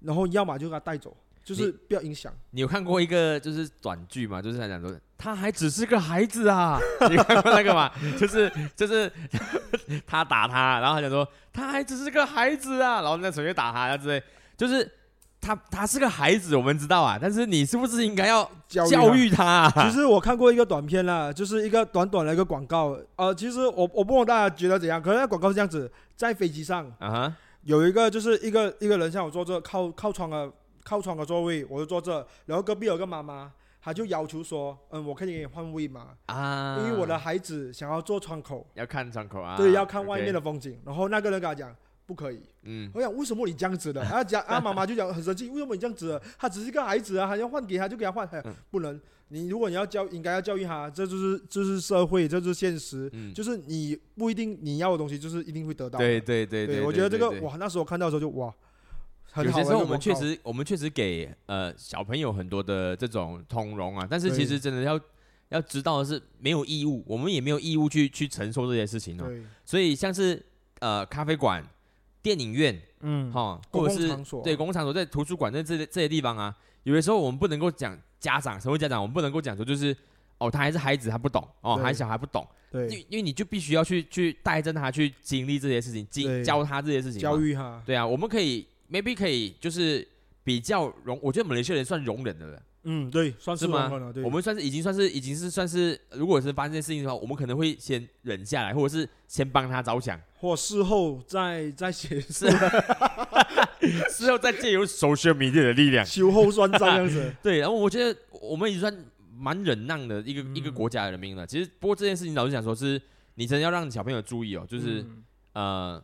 然后要么就给他带走，就是不要影响。你有看过一个就是短剧嘛？就是他讲说，他还只是个孩子啊，[laughs] 你看过那个吗？就是就是 [laughs] 他打他，然后他讲说他还只是个孩子啊，然后那谁就打他，之类，就是他他是个孩子，我们知道啊，但是你是不是应该要教育教他育他啊？其实我看过一个短片啦，就是一个短短的一个广告。呃，其实我我不知道大家觉得怎样，可能那广告是这样子：在飞机上啊哈，有一个就是一个一个人像我坐这靠靠窗的靠窗的座位，我就坐这，然后隔壁有个妈妈，她就要求说，嗯，我可以给你换位吗，啊，因为我的孩子想要坐窗口，要看窗口啊，对，要看外面的风景。然后那个人跟他讲不可以，嗯，我想为什么你这样子的？他 [laughs] 讲啊妈妈就讲很生气，为什么你这样子的？他只是一个孩子啊，还要换给他就给他换，哎嗯不能。你如果你要教，应该要教育他，这就是这是社会，这就是现实，嗯就是你不一定你要的东西就是一定会得到的。对对对对我觉得这个哇，那时候看到的时候就哇，有些时候我们确实，我们确实给呃小朋友很多的这种通融啊，但是其实真的要要知道的是，没有义务，我们也没有义务去去承受这些事情哦。对，所以像是呃咖啡馆、电影院嗯，哈，或者是对公共场所，在图书馆在这些这些地方啊，有的时候我们不能够讲家长，什么家长，我们不能够讲说就是哦，他还是孩子，他不懂哦，对。还小孩不懂，因对，因因为你就必须要去去带着他去经历这些事情，经教他这些事情，教育他，对啊，我们可以 maybe 可以就是比较容，我觉得马来西亚人算容忍的了，嗯，对，算是吗？容忍了，对，我们算是已经算是已经是算是，如果是发生这件事情的话，我们可能会先忍下来，或者是先帮他着想，或事后再再写是 [laughs] 事后再借由 social media 的力量，秋后算账这样子。[laughs] 对，然后我觉得我们已经算蛮忍让的一个、一个嗯国家的人民了。其实不过这件事情老实讲说是，你真的要让小朋友注意哦，就是、嗯。呃，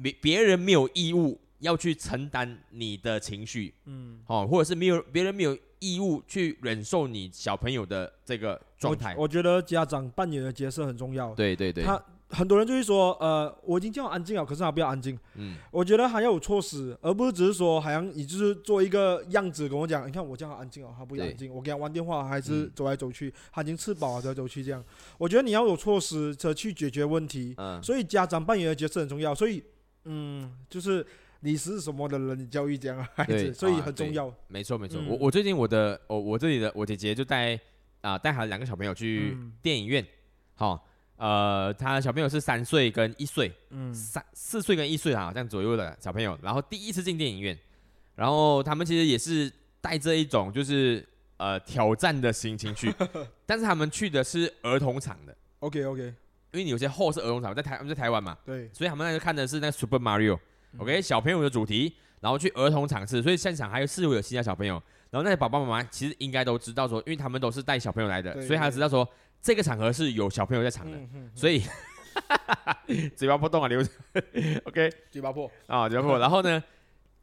别别人没有义务要去承担你的情绪，嗯，哦，或者是没有别人没有义务去忍受你小朋友的这个状态。我我觉得家长扮演的角色很重要。对对对，他很多人就会说，呃，我已经叫他安静了，可是他不要安静。嗯，我觉得还要有措施，而不是只是说，好像你就是做一个样子跟我讲，你看我叫他安静哦，他不要安静，我给他玩电话还是嗯走来走去，他已经吃饱了走来走去这样。我觉得你要有措施的去解决问题，嗯，所以家长扮演的角色很重要。所以，嗯，就是你是什么的人，你教育这样的孩子，所以很重要。没错没错。嗯。我我最近我的我我这里的我姐姐就带啊带她两个小朋友去嗯电影院，好、呃，她小朋友是三岁跟一岁，嗯。三四岁跟一岁啊这样左右的小朋友，然后第一次进电影院，然后他们其实也是带着一种就是呃挑战的心情去，[laughs] 但是他们去的是儿童场的，，OK OK，因为你有些后是儿童场，在台他们在台湾嘛，对，所以他们那个看的是那个 Super Mario，OK、小朋友的主题，然后去儿童场次，所以现场还有似乎有其他小朋友，然后那些爸爸妈妈其实应该都知道说，因为他们都是带小朋友来的，对所以他对知道说这个场合是有小朋友在场的，嗯嗯，所以嘴巴不动啊，留着，[laughs] OK？嘴巴破，啊，嘴巴破。[laughs] 然后呢，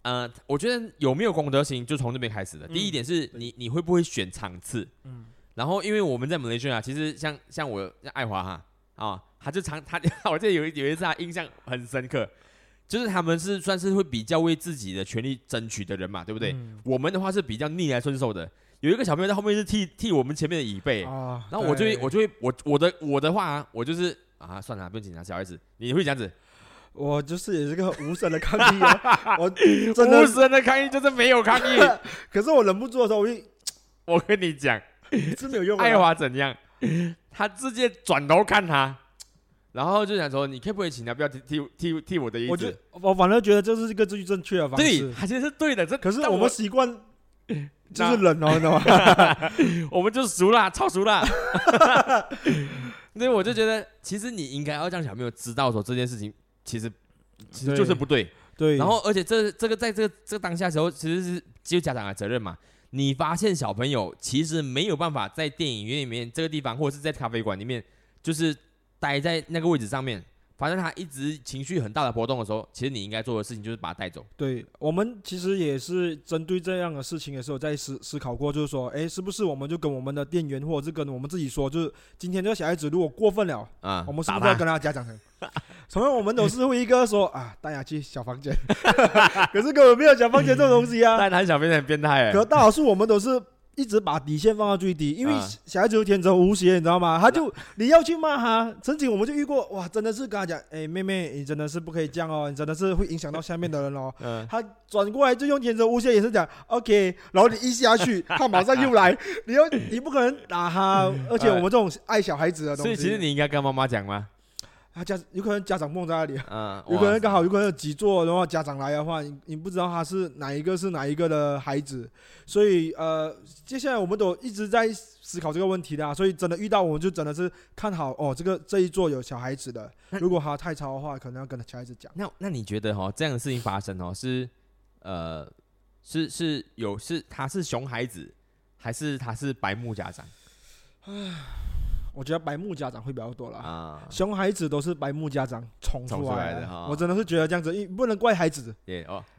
呃，我觉得有没有公德心就从这边开始的。嗯。第一点是你你会不会选场次，嗯。然后因为我们在马来西亚，其实像像我像爱华哈啊，他就常他 [laughs] 我记得有一有一次他印象很深刻，就是他们是算是会比较为自己的权利争取的人嘛，对不对？嗯我们的话是比较逆来顺受的，有一个小朋友在后面是替替我们前面的椅背，啊，然后我就会我就会我我的我的话、啊，我就是啊算了，不用紧张，小孩子你会这样子，我就是也是个无声的抗议啊，[laughs] 我真的无，声的抗议就是没有抗议。[laughs] 可是我忍不住的时候，我就我跟你讲，是没有用的。爱华怎样？他直接转头看他，然后就想说，你可不可以请他不要踢踢踢踢我的意思我觉？我反而觉得这是一个最正确的方对，式。他其实是对的。这可是我们习惯 [laughs] 就是冷哦，你知道吗？[laughs] 我们就熟啦，超熟啦。[laughs] 所以我就觉得，其实你应该要让小朋友知道说这件事情其实其实就是不对。对，然后，而且这这个在这个这个当下的时候，其实是只有家长的责任嘛。你发现小朋友其实没有办法在电影院里面这个地方，或者是在咖啡馆里面，就是待在那个位置上面。反正他一直情绪很大的波动的时候，其实你应该做的事情就是把他带走。对我们其实也是针对这样的事情的时候，在思思考过，就是说，哎，是不是我们就跟我们的店员或者是跟我们自己说，就是今天这个小孩子如果过分了，啊，我们是不是要跟他家长讲？[laughs] 从来我们都是会一个说 [laughs] 啊，带他去小房间，[laughs] 可是根本没有小房间这种东西啊。带他小房间很变态哎可，大多数我们都是一直把底线放到最低，因为啊。小孩子有天真无邪，你知道吗？他就你要去骂他，曾经我们就遇过，哇，真的是跟他讲，哎，妹妹，你真的是不可以这样哦，你真的是会影响到下面的人哦。[laughs] 嗯，他转过来就用天真无邪，也是讲 OK，然后你一下去，他马上又来，[laughs] 你要你不可能打他，[laughs] 而且我们这种爱小孩子的东西，所以其实你应该跟妈妈讲吗？他家有可能家长梦在那里，嗯，有可能刚好有可能有几座，然后家长来的话，你你不知道他是哪一个是哪一个的孩子，所以呃，接下来我们都一直在思考这个问题的、啊，所以真的遇到我们就真的是看好哦，这个这一座有小孩子的，如果他太吵的话，可能要跟小孩子讲。那那你觉得哈、这样的事情发生哦，是呃是是有是他是熊孩子，还是他是白目家长我觉得白目家长会比较多啦。啊？熊孩子都是白目家长宠宠出来的哈我真的是觉得这样子，因为不能怪孩子，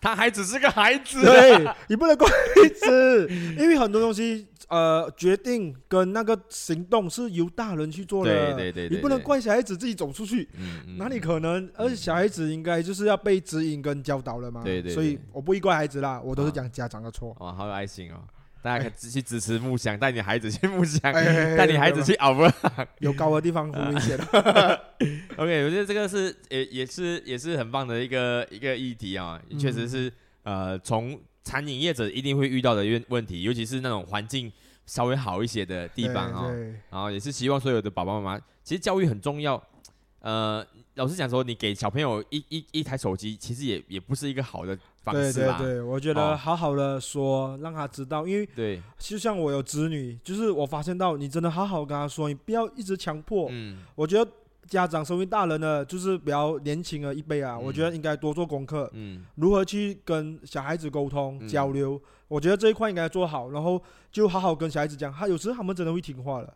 他还只是个孩子。[laughs] 对你不能怪孩子，[laughs] 因为很多东西呃决定跟那个行动是由大人去做的，对对对对你不能怪小孩子自己走出去，嗯，嗯哪里可能？而且小孩子应该就是要被指引跟教导了嘛，对对所以我不会怪孩子啦，我都是啊讲家长的错。哇，好有爱心哦！大家可以去支持木箱，带你孩子去梦想，哎 [laughs] 带你孩子去熬不。有高的地方不危险。OK，我觉得这个是也也是也是很棒的一个一个议题啊，确实是呃，从餐饮业者一定会遇到的问问题，尤其是那种环境稍微好一些的地方啊、然后也是希望所有的爸爸妈妈，其实教育很重要。呃，老实讲说，你给小朋友一一一台手机，其实也也不是一个好的方式啦。对对，我觉哦得好好的说，让他知道，因为对就像我有子女，就是我发现到你真的好好跟他说，你不要一直强迫。嗯，我觉得家长身为大人的，就是比较年轻的一辈啊，嗯我觉得应该多做功课，嗯如何去跟小孩子沟通、嗯交流。我觉得这一块应该做好，然后就好好跟小孩子讲，他有时他们真的会听话了。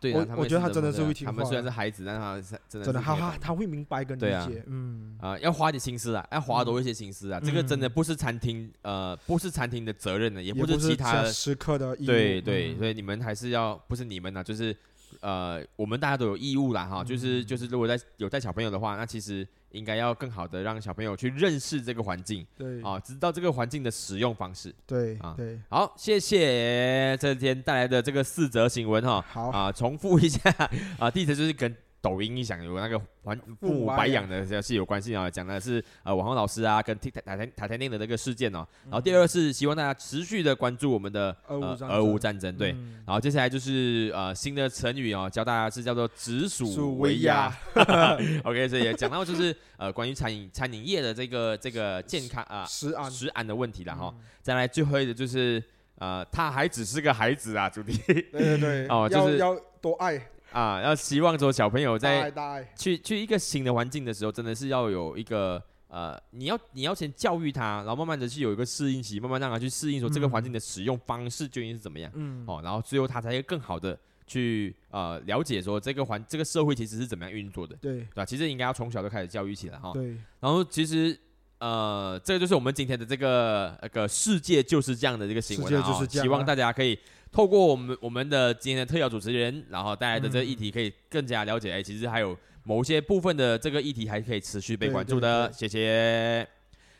对啊，我我觉得他真的是会听他们虽然是孩子，但他是真的真的，他他他会明白跟理对啊，嗯，啊、要花点心思啊，要花多一些心思啊。这个真的嗯不是餐厅，呃，不是餐厅的责任呢，也也不是其他的。时刻的义务，对对，嗯所以你们还是要，不是你们呢、就是呃，我们大家都有义务啦哈。就是嗯就是，如果在有带小朋友的话，那其实应该要更好的让小朋友去认识这个环境对啊，知道这个环境的使用方式。对啊对，好，谢谢这天带来的这个四则新闻哈。好，啊，重复一下 [laughs] 啊，第一则就是跟抖音一响有那个还父母白养的是有关系啊，讲的是呃网红老师啊跟台台台台台电的这个事件哦。然后第二是希望大家持续的关注我们的俄乌战呃俄乌争战争，对。嗯。然后接下来就是呃新的成语哦，教大家是叫做直属属为为鸭。[laughs] OK，所以也讲到就是呃关于餐饮餐饮业的这个这个健康啊食安。食安的问题了哈。嗯。再来最后一个就是呃他还只是个孩子啊，主题。对对对，[laughs] 哦就是要要多爱，啊，要希望说小朋友在去去一个新的环境的时候，真的是要有一个呃，你要你要先教育他，然后慢慢的去有一个适应期，慢慢让他去适应说这个环境的使用方式究竟是怎么样，嗯，哦，然后最后他才会更好的去呃了解说这个环这个社会其实是怎么样运作的，对。对吧？其实应该要从小就开始教育起来哈。对，然后其实呃，这个就是我们今天的这个那个世界就是这样的这个新闻、啊希望大家可以透过我们我们的今天的特邀主持人，然后带来的这个议题，可以更加了解，哎，其实还有某些部分的这个议题还可以持续被关注的，谢谢。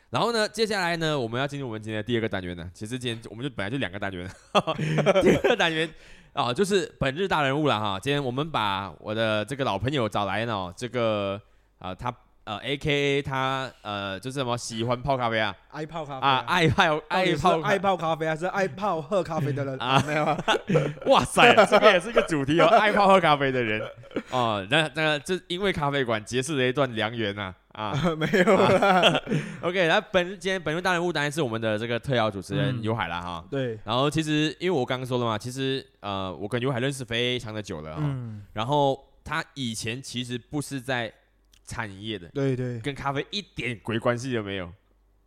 然后呢，接下来呢，我们要进入我们今天的第二个单元呢。其实今天我们就本来就两个单元，[laughs] 第二个单元啊，就是本日大人物了哈。今天我们把我的这个老朋友找来呢，这个啊，他呃，A K A 他呃，就是什么喜欢泡咖啡啊？爱泡咖啡啊，爱泡爱泡爱泡咖啡还是爱泡喝咖啡的人？[laughs] 啊没有啊，[laughs] 哇塞，这个也是一个主题哦，[laughs] 爱泡喝咖啡的人。哦，那那这因为咖啡馆结识了一段良缘呐啊。没有啦，OK，那本今天本位大人物当然是我们的这个特邀主持人嗯。尤海啦哈。对，然后其实因为我刚刚说了嘛，其实呃我跟尤海认识非常的久了啊。嗯，然后他以前其实不是在餐饮业的，对对。跟咖啡一点鬼关系都没有，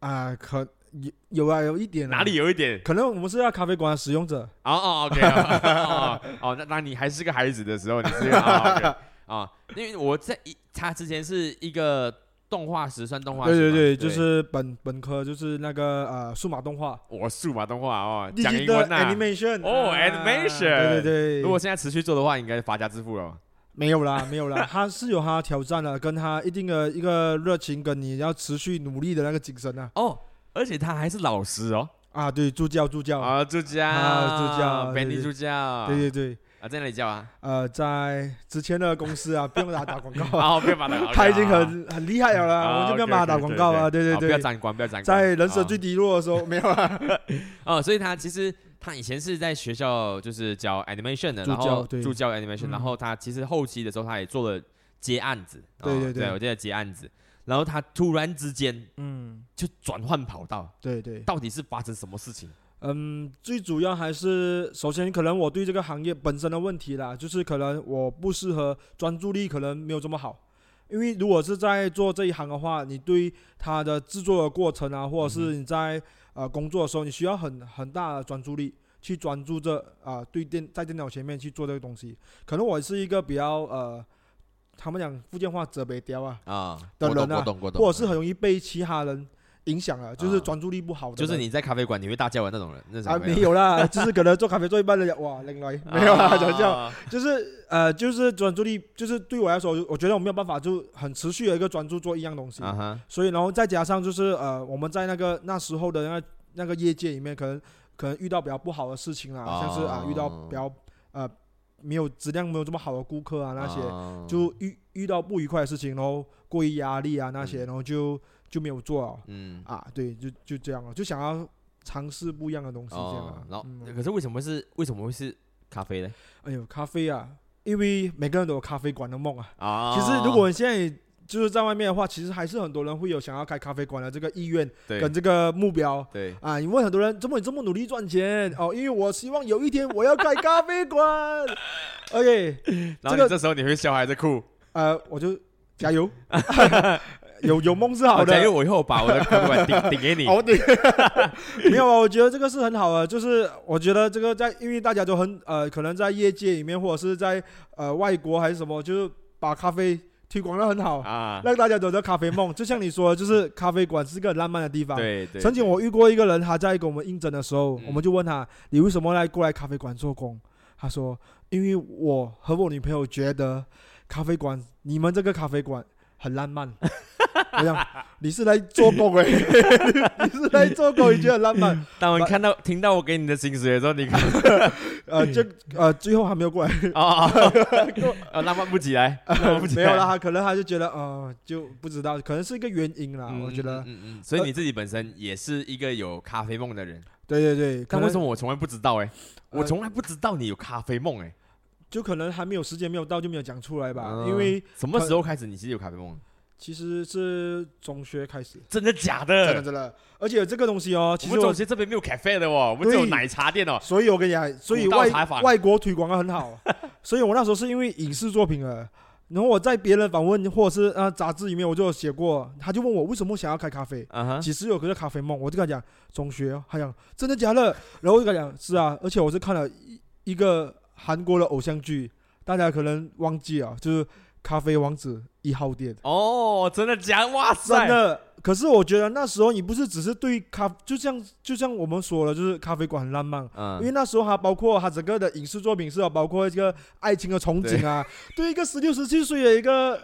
啊，可有有啊，有一点啊。哪里有一点？可能我们是要咖啡馆的使用者，哦哦，OK，哦 [laughs] 哦哦，那那你还是个孩子的时候，你是啊、[laughs] OK 啊，因为我在一他之前是一个动画师，算动画师对对对，就是本本科就是那个呃数码动画，我数码动画哦，讲英文呐、animation 哦啊。animation 对对对，如果现在持续做的话，应该发家致富了。没有啦，[laughs] 没有啦，他是有他的挑战的，跟他一定的一个热情，跟你要持续努力的那个精神啊。哦，而且他还是老师哦，啊，对，助教助教，啊，助教，啊助教本地助教，对对对，啊，在哪里教啊？呃，在之前的公司啊，不用给他打广告啊，啊，[laughs] 不要把他，他已经很很厉害了啦，啊我们就不要帮他打广告啊，对对对。不要对，沾光，不要沾光。在人生啊最低落的时候没有啊，[laughs] 哦，所以他其实他以前是在学校就是教 animation 的，然后助教 animation，、嗯然后他其实后期的时候他也做了接案子，哦对对对。我记得接案子，然后他突然之间嗯，就转换跑道，对对，到底是发生什么事情？嗯，最主要还是首先可能我对这个行业本身的问题啦，就是可能我不适合专注力可能没有这么好，因为如果是在做这一行的话，你对它的制作的过程啊，或者是你在呃工作的时候，你需要很很大的专注力去专注着啊、对电在电脑前面去做这个东西。可能我是一个比较呃，他们讲福建话折北雕啊，啊，的，人啊或者是很容易被其他人影响了，就是啊。专注力不好的人，就是你在咖啡馆你会大叫的那种人，那种啊，没有啦，就是可能做咖啡做一半的人，哇，另外没有啦，讲笑，啊就是呃，就是专注力，就是对我来说，我觉得我没有办法就很持续的一个专注做一样东西，啊，所以然后再加上就是呃，我们在那个那时候的那个那个业界里面，可能可能遇到比较不好的事情啦，像是啊遇到哦比较呃没有质量没有这么好的顾客啊那些，哦就遇遇到不愉快的事情，然后过于压力啊那些，嗯。然后就就没有做啊，嗯。啊，对，就就这样了，就想要尝试不一样的东西这样啊，，哦然后嗯可是为什么是为什么会是咖啡呢？哎呦，咖啡啊，因为每个人都有咖啡馆的梦啊。啊其实如果你现在就是在外面的话，其实还是很多人会有想要开咖啡馆的这个意愿对跟这个目标对啊。你问很多人，怎么你这么努力赚钱？[laughs] 哦，因为我希望有一天我要开咖啡馆。[laughs] OK，这个然后你这时候你会笑还是哭？呃，我就加油。[laughs] 有 [laughs] 有梦是好的，因为。我以后把我的咖啡馆顶顶给你。哦，对，[laughs] 没有啊，我觉得这个是很好的，就是我觉得这个在，因为大家都很呃，可能在业界里面或者是在呃外国还是什么，就是把咖啡推广的很好，啊，让大家都有咖啡梦。就像你说的，就是咖啡馆是个很浪漫的地方。对对。曾经我遇过一个人，他在跟我们应征的时候，嗯我们就问他：“你为什么来过来咖啡馆做工？”他说：“因为我和我女朋友觉得咖啡馆，你们这个咖啡馆很浪漫。”我想你是来做工哎，[laughs] 你是来做工，你觉得很浪漫？[laughs] 当我看到听到我给你的薪水的时候，你看 [laughs] 呃，就呃最后还没有过来，啊，啊，浪漫不起来，没有啦，他可能他就觉得呃就不知道，可能是一个原因啦，嗯我觉得。嗯，嗯嗯，所以你自己本身也是一个有咖啡梦的人，对对对，可但为什么我从来不知道哎？我呃从来不知道你有咖啡梦哎，就可能还没有时间没有到就没有讲出来吧，嗯。因为什么时候开始你其实有咖啡梦？其实是中学开始。真的假的真的的？真的，而且这个东西哦，其实我我们中，学这边没有 cafe 的哦，我们只有奶茶店哦。所以我跟你讲，所以外外国推广的很好，[laughs] 所以我那时候是因为影视作品啊，然后我在别人访问或者是啊杂志里面我就有写过，他就问我为什么想要开咖啡，嗯哼，其实有个咖啡梦，我就跟他讲中学哦，他讲真的假的，然后我就跟他讲是啊，而且我是看了一一个韩国的偶像剧，大家可能忘记啊，就是咖啡王子一号店。哦，真的假？哇塞！真的。可是我觉得那时候你不是只是对咖，就像就像我们说了，就是咖啡馆很浪漫，嗯，因为那时候它包括他整个的影视作品是有包括这个爱情的憧憬啊。对一个十六十七岁的一个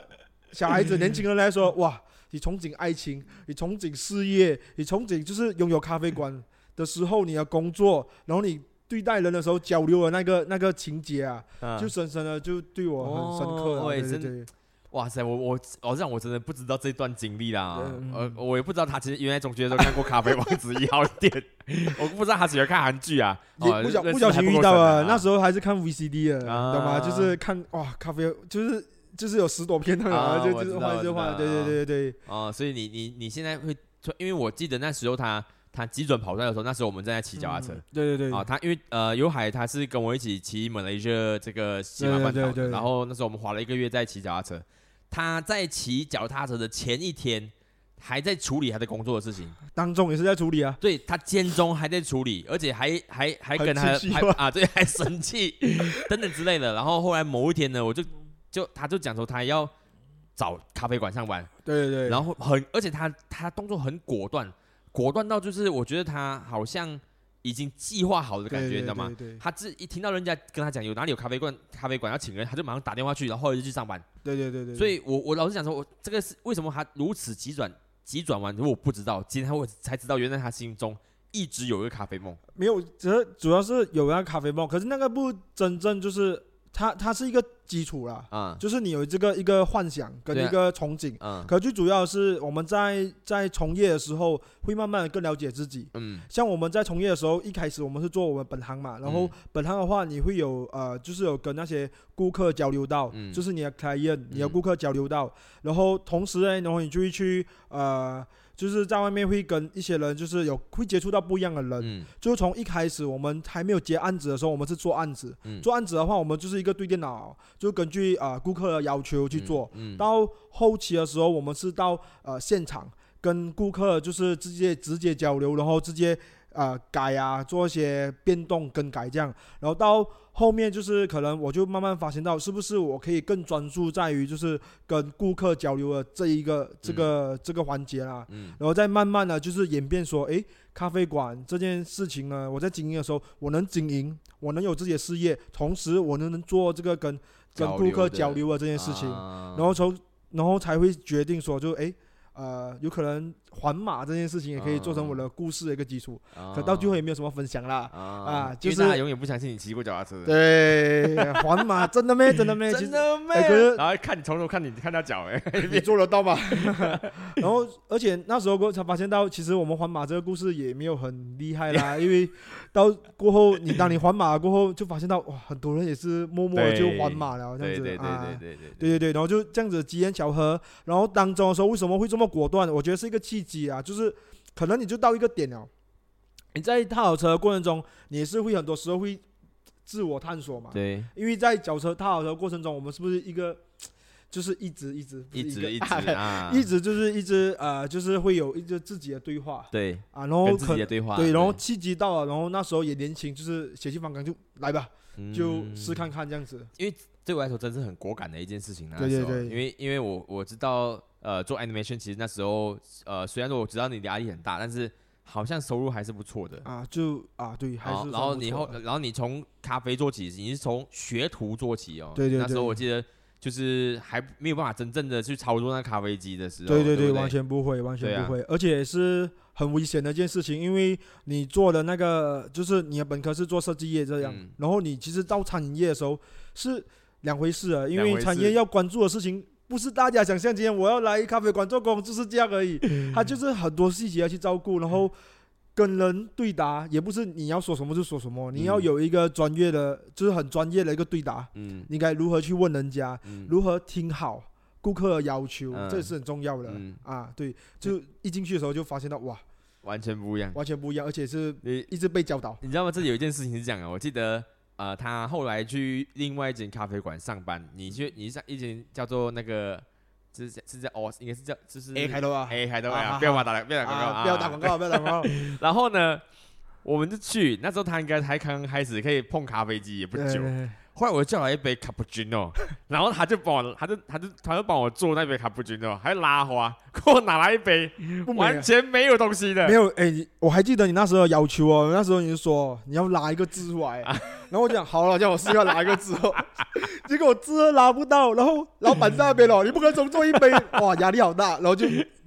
小孩子、年轻人来说，[laughs] 哇，你憧憬爱情，你憧憬事业，你憧憬就是拥有咖啡馆的时候你的工作，然后你。对待人的时候交流的那个那个情节啊，嗯就深深的就对我很深刻啊。哦对对对，哇塞，我我好像我真的不知道这段经历啦，嗯呃，我也不知道他其实原来中学的时候看过《咖啡王子一号店》，我不知道他喜欢看韩剧啊，哦也不小不小心遇到了，啊那时候还是看 VCD 的，啊懂吗？就是看哇，咖啡就是就是有十多片的啊就就是换就换，对对对对对，哦，所以你你你现在会，因为我记得那时候他他急准跑出来的时候，那时候我们正在骑脚踏车。嗯对对对，啊，他因为呃，尤海他是跟我一起骑马来西亚这个西马半岛的，对对对然后那时候我们花了一个月在骑脚踏车。他在骑脚踏车的前一天，还在处理他的工作的事情，当中也是在处理啊，对他间中还在处理，而且还还还跟他生气吗？还啊，对，[laughs] 还生气等等之类的。然后后来某一天呢，我就就他就讲说他要找咖啡馆上班，对对对，然后很，而且他他动作很果断，果断到就是我觉得他好像已经计划好的感觉，你知道吗？他自一听到人家跟他讲有哪里有咖啡馆，咖啡馆要请人，他就马上打电话去，然后就去上班。对对对对，所以我我老实讲说，我这个是为什么他如此急转急转弯，我不知道，今天我才知道，原来他心中一直有一个咖啡梦。没有，只是主要是有那个咖啡梦，可是那个不真正就是它它是一个基础啦，啊，就是你有这个一个幻想跟一个憧憬。嗯可最主要的是我们在在从业的时候，会慢慢的更了解自己。嗯。像我们在从业的时候，一开始我们是做我们本行嘛，然后嗯。本行的话，你会有呃，就是有跟那些顾客交流到，嗯。就是你的 client，你的嗯。顾客交流到，然后同时呢，然后你就会去呃，就是在外面会跟一些人，就是有会接触到不一样的人。嗯就从一开始我们还没有接案子的时候，我们是做案子，嗯，做案子的话，我们就是一个对电脑，就根据啊、呃顾客的要求去做。嗯，嗯到后期的时候，我们是到呃现场跟顾客就是直接直接交流，然后直接呃改啊，做一些变动更改这样。然后到后面就是可能我就慢慢发现到，是不是我可以更专注在于就是跟顾客交流的这一个这个、这个环节啦。嗯然后再慢慢的就是演变说，诶，咖啡馆这件事情呢，我在经营的时候，我能经营，我能有自己的事业，同时我能能做这个跟跟顾客交流的交流的这件事情。啊然后从然后才会决定说就，诶，呃，有可能环马这件事情也可以做成我的故事的一个基础。可到最后也没有什么分享啦。啊啊就是因为大家永远不相信你骑过脚踏车。对，环马真的没真的没，其实真的没哎可是然后看你从头看你看到脚哎，你做得到吗？[laughs] 然后，而且那时候过才发现到，其实我们环马这个故事也没有很厉害啦，因为到过后，你当你环马过后，就发现到哇，很多人也是默默的就对环马了，这样子对对对啊对对对对对对，然后就这样子机缘巧合，然后当中的时候为什么会这么果断？我觉得是一个契机啊，就是可能你就到一个点了，你在踏好车的过程中，你也是会很多时候会自我探索嘛，对，因为在脚车踏好车的过程中，我们是不是一个 [tsk] 就是一直一直不是一直一直啊，[laughs] 一直就是一直呃，就是会有一直自己的对话。对，啊，然后跟自可己的对话，对，然后契机到了，然后那时候也年轻，就是血气方刚，就来吧，就嗯试看看这样子。因为对我来说真是很果敢的一件事情啊。对对对。因为因为我我知道，呃，做 animation 其实那时候，呃，虽然说我知道你的压力很大，但是好像收入还是不错的。啊，就啊，对，还是然后你后然后你从咖啡做起，你是从学徒做起哦。对对那时候我记得就是还没有办法真正的去操作那咖啡机的时候。对对对不完全不会，完全不会，而且是很危险的一件事情，因为你做的那个就是你的本科是做设计业这样，嗯然后你其实到餐饮业的时候是两回事啊，因为餐饮业要关注的事情。不是大家想象今天我要来咖啡馆做工就是这样而已，他就是很多细节要去照顾，然后跟人对答，也不是你要说什么就说什么，你要嗯有一个专业的，就是很专业的一个对答，嗯应该如何去问人家，嗯如何听好顾客的要求，嗯这也是很重要的、嗯，啊。对，就一进去的时候就发现到哇，完全不一样。完全不一样，而且是你一直被教导。你知道吗？这里有一件事情是这样的，我记得，呃，他后来去另外一间咖啡馆上班，你去你上一间叫做那个，这是是叫哦，应该是叫就是 A 开头啊 A 开头啊，啊不要把打不要打广告啊，不要打广。告，不要打广告。然后呢，我们就去，那时候他应该才刚刚开始可以碰咖啡机，也不久。后来我就叫了一杯 cappuccino，[laughs] 然后他就帮我，他就他就他就帮我做那杯 cappuccino，还拉花，给我拿来一杯完啊。全没有东西的没。有，哎、你我还记得你那时候的要求哦，那时候你就说你要拉一个字出来，[laughs] 然后我讲好了，叫我试要拉一个字哦，结果我字拉不到，然后老板在那边了，你不可以重做一杯，[laughs] 哇，压力好大，然后就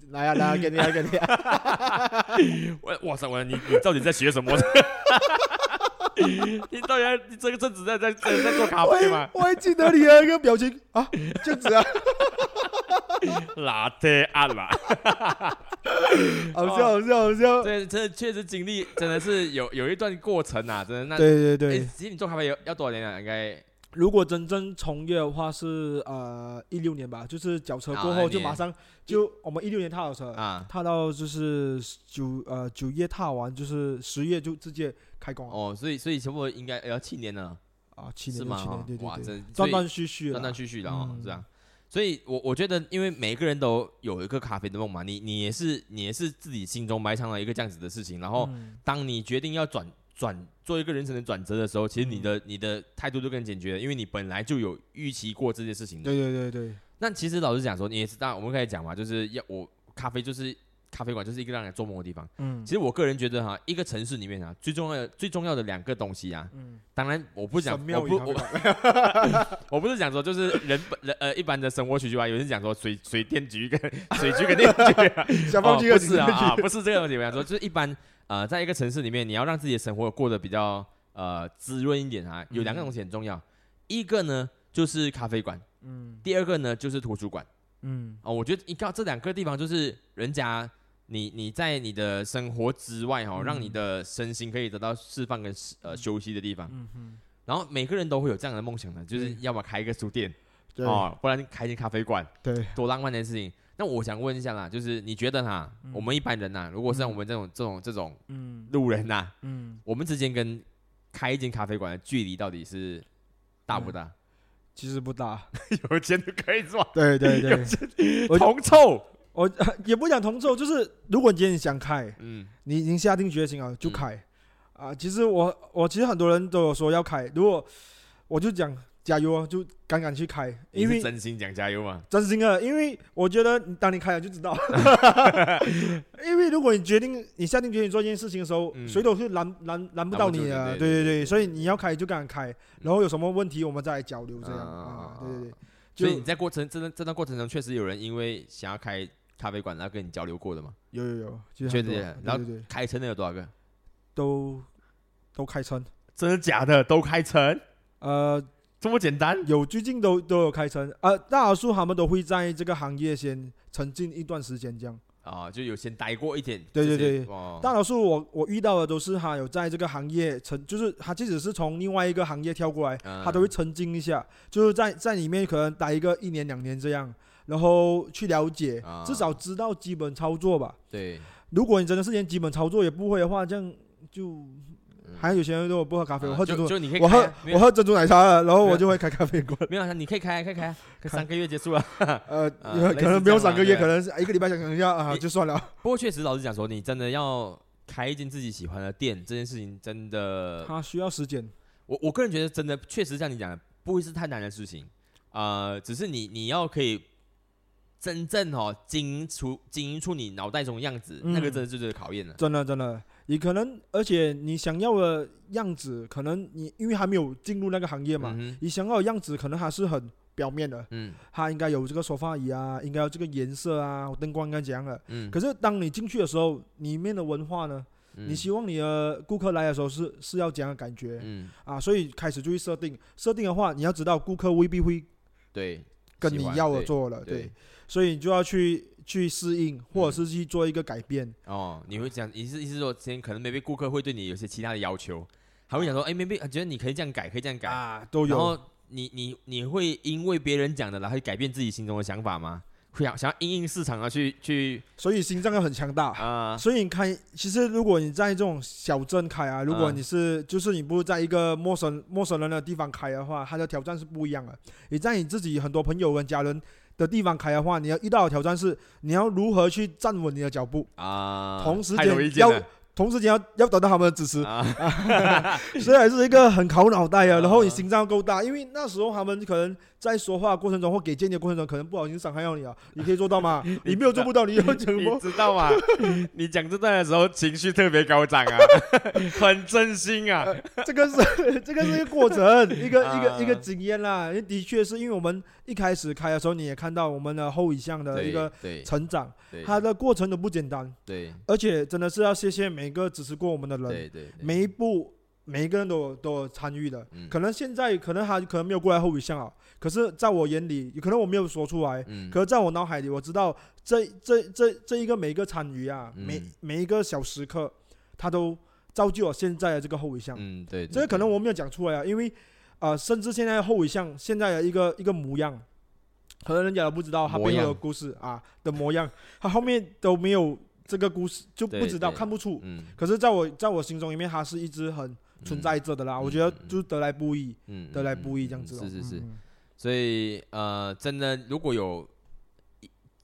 来啊来啊，给你啊给你啊，我哇塞，我你你到底在学什么？[laughs] 你到底在你这个阵子在在在在做咖啡吗？我还记得你的那个表情啊，这样子啊，[laughs] 拉特按啦，[laughs] 好笑好笑好笑，对，这确实经历真的是有有一段过程啊，真的那。对对对诶，其实你做咖啡要要多少年啊？应该如果真正从业的话是呃一六年吧，就是缴车过后就马上就我们一六年踏好车，啊，踏到就是九呃九月踏完，就是十月就直接开工了。哦，所以所以差不多应该要七年了，啊，七年是吗？对对对，这断断续续了，断断续续的哦，嗯。这样。所以我，我觉得，因为每个人都有一个咖啡的梦嘛，你你也是你也是自己心中埋藏了一个这样子的事情，然后嗯。当你决定要转转做一个人生的转折的时候，其实你的、你的态度就更坚决了，因为你本来就有预期过这件事情的。对对对对，那其实老实讲说，你也是，当然我们可以讲嘛，就是要我咖啡就是咖啡馆就是一个让人做梦的地方。嗯其实我个人觉得哈，一个城市里面啊，最重要的最重要的两个东西啊，嗯，当然我不讲神，庙我不我 [laughs] 我不是讲说就是人本人呃一般的生活需求啊，有人讲说水水电局跟 [laughs] 水局跟电局啊，[laughs] 小方区的哦不是啊啊，不是这个问题。我想说，就是一般呃，在一个城市里面，你要让自己的生活过得比较呃滋润一点啊，有两个东西很重要，一个呢就是咖啡馆，嗯第二个呢就是图书馆嗯。啊、我觉得一靠这两个地方，就是人家你你在你的生活之外哈、嗯让你的身心可以得到释放跟呃休息的地方。嗯嗯，然后每个人都会有这样的梦想的，就是嗯要么开一个书店对哦，不然开一间咖啡馆，对，多浪漫的事情。那我想问一下啦，就是你觉得哈，我们一般人呐，如果是像我们这种这种这种嗯。路人呐，嗯，我们之间跟开一间咖啡馆的距离到底是大不大？其实不大，[laughs] 有钱就可以做，[laughs] 对对对，我铜臭。我 [laughs] 也不讲同臭，就是如果你今天想开，嗯。你已经下定决心啊，就嗯。开。啊，其实我我其实很多人都有说要开，如果我就讲加油啊，就敢敢去开，你因为是真心讲加油嘛？真心的，因为我觉得你当你开了就知道，[laughs] 因为如果你决定你下定决心做一件事情的时候，嗯谁都是拦拦拦不到你的，拦不住你对对对所以你要开就敢开，然后有什么问题我们再来交流这样啊啊，对对对，所以你就在过程这段这段过程中，确实有人因为想要开咖啡馆，然后跟你交流过的嘛？有有有，其实确很多实然后对对对，开成的有多少个？都都开成，真的假的？都开成？呃，这么简单？有最近都都有开成，呃，大多数他们都会在这个行业先沉浸一段时间这样。啊，就有先待过一点。对对对哦，大多数我我遇到的都是他有在这个行业沉，就是他即使是从另外一个行业跳过来，他都会嗯沉浸一下，就是在在里面可能待一个一年两年这样，然后去了解，啊至少知道基本操作吧。对，如果你真的是连基本操作也不会的话，这样就还有有些人说我不喝咖啡，我喝珍珠，就就你可以我喝我喝珍珠奶茶了，然后我就会开咖啡馆。没有啊，你可以开啊可以开三个月结束了。[laughs] 呃，啊可能不用三个月，可能是一个礼拜想一下啊，就算了。不过确实，老实讲说，你真的要开一间自己喜欢的店，这件事情真的，它需要时间，我我个人觉得真的确实像你讲的，不会是太难的事情。呃，只是你你要可以真正哦经营出经营出你脑袋中的样子，那个嗯真的就是考验了。真的真的，你可能而且你想要的样子，可能你因为还没有进入那个行业嘛，嗯你想要的样子可能还是很表面的，嗯。它应该有这个梳化椅啊，应该有这个颜色啊，灯光应该怎样的。嗯，可是当你进去的时候，里面的文化呢，嗯。你希望你的顾客来的时候是是要怎样的感觉、嗯。啊？所以开始就去设定，设定的话，你要知道顾客未必会对跟你要的做了，对。对，所以你就要去去适应，或者嗯是去做一个改变。哦，你会讲，意思意思说，之前可能 maybe 顾客会对你有些其他的要求，还会想说，哎，maybe 觉得你可以这样改，可以这样改，啊，都有。然后你你你会因为别人讲的，然后去改变自己心中的想法吗？会想想要因应市场啊，去去所以心脏要很强大。啊，所以你开，其实如果你在这种小镇开啊，如果嗯你是、就是你不是在一个陌生陌生人的地方开的话，它的挑战是不一样的。你在你自己很多朋友跟家人的地方开的话，你要遇到的挑战是你要如何去站稳你的脚步，啊，同时间要同时间要要得到他们的支持，啊，[laughs] 所以还是一个很考脑袋啊。然后你啊心脏够大，因为那时候他们可能在说话过程中或给建议的过程中，可能不小心伤害到你啊，你可以做到吗？[laughs] 你没有做不到，你要讲什你么？[laughs] 知道吗？你讲这段的时候情绪特别高涨啊，[laughs] 很真心啊，这个是这个是一个过程，一个一个一个啊经验啦。因为的确是因为我们一开始开的时候，你也看到我们的后遗项的一个成长，对它的过程都不简单，对而且真的是要谢谢每个支持过我们的人，对对，对每一步每一个人都有都有参与的。嗯可能现在可能他可能没有过来后遗项啊，可是在我眼里，可能我没有说出来，嗯可是在我脑海里，我知道这这这这一个每一个参与啊，嗯每每一个小时刻，它都造就了现在的这个后遗项。嗯对，这个可能我没有讲出来啊，因为呃，甚至现在后遗项现在的一个一个模样，可能人家都不知道他背后的故事啊的模样，[laughs] 他后面都没有这个故事，就不知道看不出。嗯可是在我在我心中里面，它是一直很存在着的啦。我觉得就是得来不易，嗯得来不易这样子咯。是是是，嗯所以呃，真的如果有。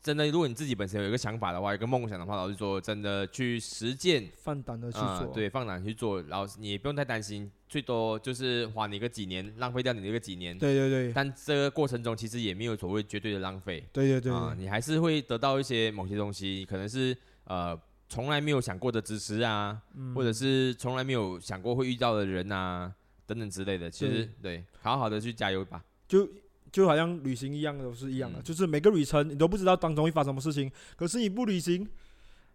真的，如果你自己本身有一个想法的话，有一个梦想的话，老实说，真的去实践，放胆的去啊、做。对，放胆去做，然后你也不用太担心，最多就是花你个几年，浪费掉你这个几年。对对对但这个过程中其实也没有所谓绝对的浪费对对对啊、你还是会得到一些某些东西，可能是呃从来没有想过的知识啊，嗯或者是从来没有想过会遇到的人啊等等之类的。其实对，好好的去加油吧。就就好像旅行一样的，都是一样的，嗯就是每个旅程你都不知道当中会发生什么事情，可是你不旅行。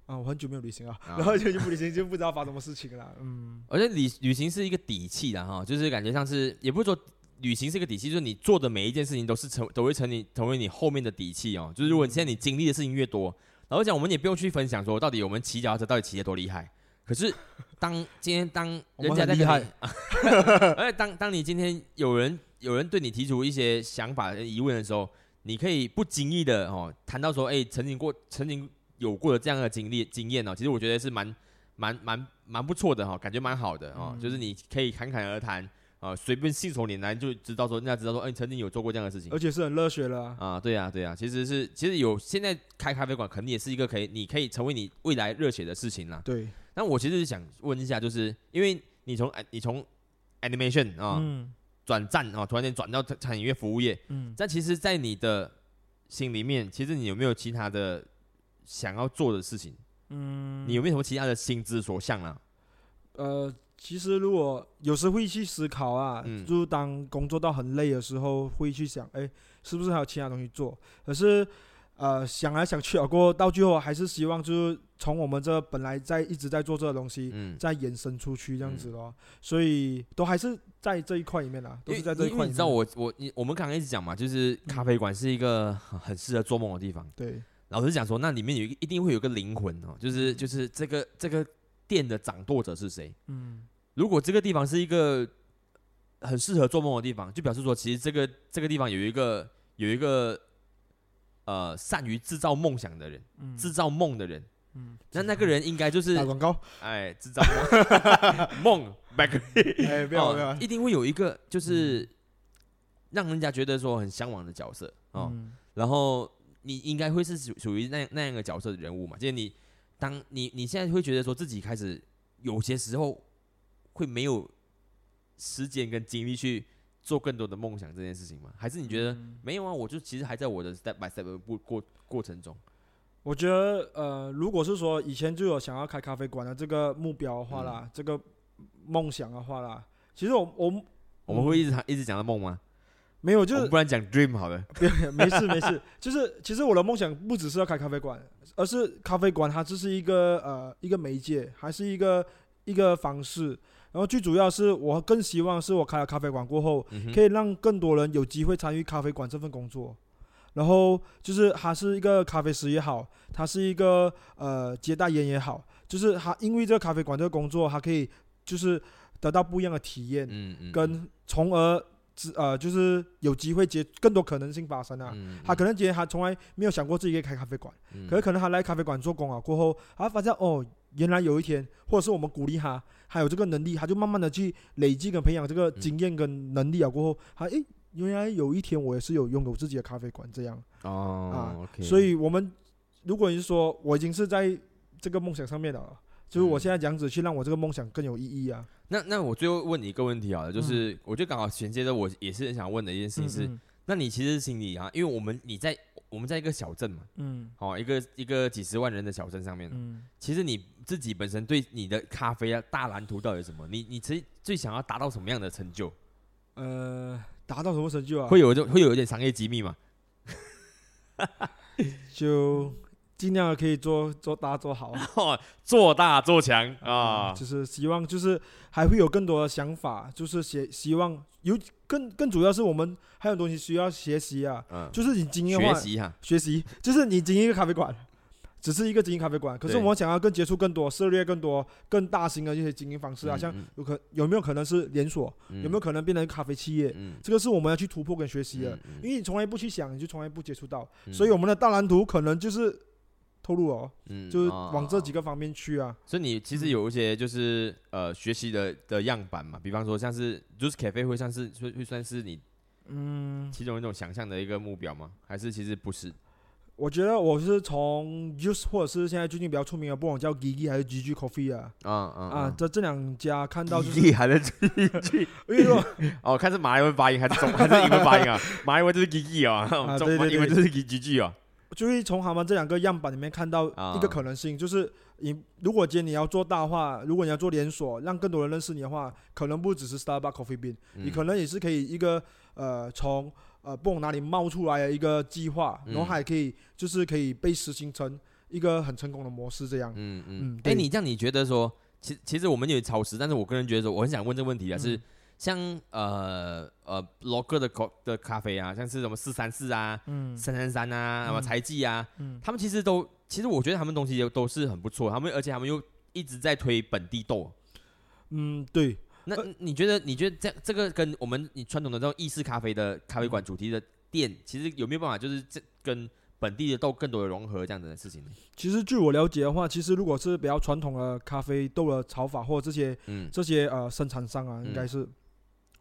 啊，我很久没有旅行啊，啊然后就就不旅行，就不知道发生什么事情了。嗯，而且旅旅行是一个底气的哈，就是感觉像是，也不是说旅行是一个底气，就是你做的每一件事情都是成都会成你成为你后面的底气哦。就是如果你现在你经历的事情越多，然后讲我们也不用去分享说到底我们骑脚踏车到底骑得多厉害。可是当今天当人家厉害，[laughs] 而且当当你今天有人有人对你提出一些想法、疑问的时候，你可以不经意的哦谈到说，哎、曾经过曾经有过的这样的经历经验哦，其实我觉得是蛮蛮蛮蛮不错的哈、感觉蛮好的哦，嗯就是你可以侃侃而谈啊，随便信手拈来就知道说，人家知道说，哎、你曾经有做过这样的事情而且是很热血了啊。啊，对呀、对呀、其实是其实有现在开咖啡馆，肯定也是一个可以你可以成为你未来热血的事情啦。对，那我其实是想问一下，就是因为你从你从 animation 啊、嗯转战啊，突然间转到产业服务业，嗯，但其实，在你的心里面，其实你有没有其他的想要做的事情？嗯，你有没有什么其他的心之所向啊？呃，其实如果有时会去思考啊，嗯就是当工作到很累的时候，会去想，哎，是不是还有其他东西做？可是，呃，想来想去啊，过后到最后还是希望就是从我们这本来在一直在做这个东西，嗯，再延伸出去这样子咯。所以都还是在这一块里面啦，都是在这一块里面。因为你知道我我你我们刚刚一直讲嘛，就是咖啡馆是一个很很适合做梦的地方。对，老实讲说，那里面有一一定会有个灵魂哦，就是就是这个这个店的掌舵者是谁？嗯如果这个地方是一个很适合做梦的地方，就表示说，其实这个这个地方有一个有一个呃善于制造梦想的人，嗯，制造梦的人，嗯，那那个人应该就是打广告，哎制造梦。[laughs] 梦 back [laughs] 哎，不要不要哦，，一定会有一个就是让人家觉得说很向往的角色哦，嗯。然后你应该会是属属于那那样的角色的人物嘛，就是你当你你现在会觉得说自己开始有些时候会没有时间跟精力去做更多的梦想这件事情吗？还是你觉得嗯没有啊？我就其实还在我的 step by step 的过过过程中，我觉得呃，如果是说以前就有想要开咖啡馆的这个目标的话嗯啦，这个梦想的话啦，其实我我我们会一直谈一直讲到梦吗？没有，就是不然讲 dream 好了。[laughs] 不要没事没事，就是其实我的梦想不只是要开咖啡馆，而是咖啡馆它只是一个呃一个媒介，还是一个一个方式。然后最主要是我更希望是我开了咖啡馆过后，嗯可以让更多人有机会参与咖啡馆这份工作。然后就是他是一个咖啡师也好，他是一个呃接待员也好，就是他因为这个咖啡馆这个工作，他可以就是得到不一样的体验，嗯嗯，跟从而知呃就是有机会接更多可能性发生啊。嗯他可能今天他从来没有想过自己可以开咖啡馆，能可是可能他来咖啡馆做工啊过后，他发现哦，原来有一天，或者是我们鼓励他，还有这个能力，他就慢慢的去累积跟培养这个经验跟能力啊过后，他诶，原来有一天我也是有拥有自己的咖啡馆这样，哦，OK，所以我们如果你是说我已经是在这个梦想上面了，就是我嗯现在这样子去让我这个梦想更有意义啊，那那我最后问你一个问题好了，就是我就刚好衔接着我也是很想问的一件事情是，嗯。那你其实心里啊，因为我们你在我们在一个小镇嘛，嗯。哦，一个一个几十万人的小镇上面，嗯。其实你自己本身对你的咖啡啊大蓝图到底是什么？你你最最想要达到什么样的成就？呃，达到什么成就啊？会有这会有一点商业机密吗？[laughs] 就尽量可以做做大做好 [laughs] 做大做强啊！就是希望就是还会有更多的想法，就是希希望有更更主要是我们还有东西需要学习啊，嗯，就是你经营学习哈，学习，就是你经营一个咖啡馆，只是一个经营咖啡馆，可是我们想要更接触更多，涉猎更多更大型的一些经营方式啊，像嗯有可有没有可能是连锁，嗯有没有可能变成咖啡企业？嗯这个是我们要去突破跟学习的，嗯因为你从来不去想，你就从来不接触到，嗯所以我们的大蓝图可能就是透露哦，嗯就是往这几个方面去啊。所以你其实有一些就是呃学习的的样板嘛，比方说像是就是 cafe 会算是会会算是你嗯，其中一种想象的一个目标吗？还是其实不是？我觉得我是从 Use 或者是现在最近比较出名的，不管叫 Gigi 还是 GG Coffee 啊。啊啊啊，这这两家看到就是，厉害的因为说哦，看是马来文发音还是中 [laughs] 还是英文发音啊？马来文就是 Gigi 啊，中对对对。英文就是 Gigi 啊。就是从他们这两个样板里面看到啊。一个可能性，就是你如果今天你要做大话，如果你要做连锁，让更多人认识你的话，可能不只是 Starbucks Coffee Bean，、你嗯。可能也是可以一个呃从呃不懂哪里冒出来的一个计划，然后嗯。还可以就是可以被实行成一个很成功的模式这样。嗯嗯。嗯，哎，对。你这样你觉得说，其其实我们有超时，但是我个人觉得说，我很想问这个问题啊，是嗯像呃呃 local 的咖的咖啡啊，像是什么四三四啊、嗯。三三三啊、什么嗯财记啊，嗯。他们其实都，其实我觉得他们东西都都是很不错，他们而且他们又一直在推本地豆。嗯，对，那呃你觉得？你觉得这这个跟我们你传统的这种意式咖啡的咖啡馆嗯主题的店，其实有没有办法就是这跟本地的豆更多的融合这样子的事情呢？其实据我了解的话，其实如果是比较传统的咖啡豆的炒法或者这些嗯这些呃生产商啊，嗯应该是，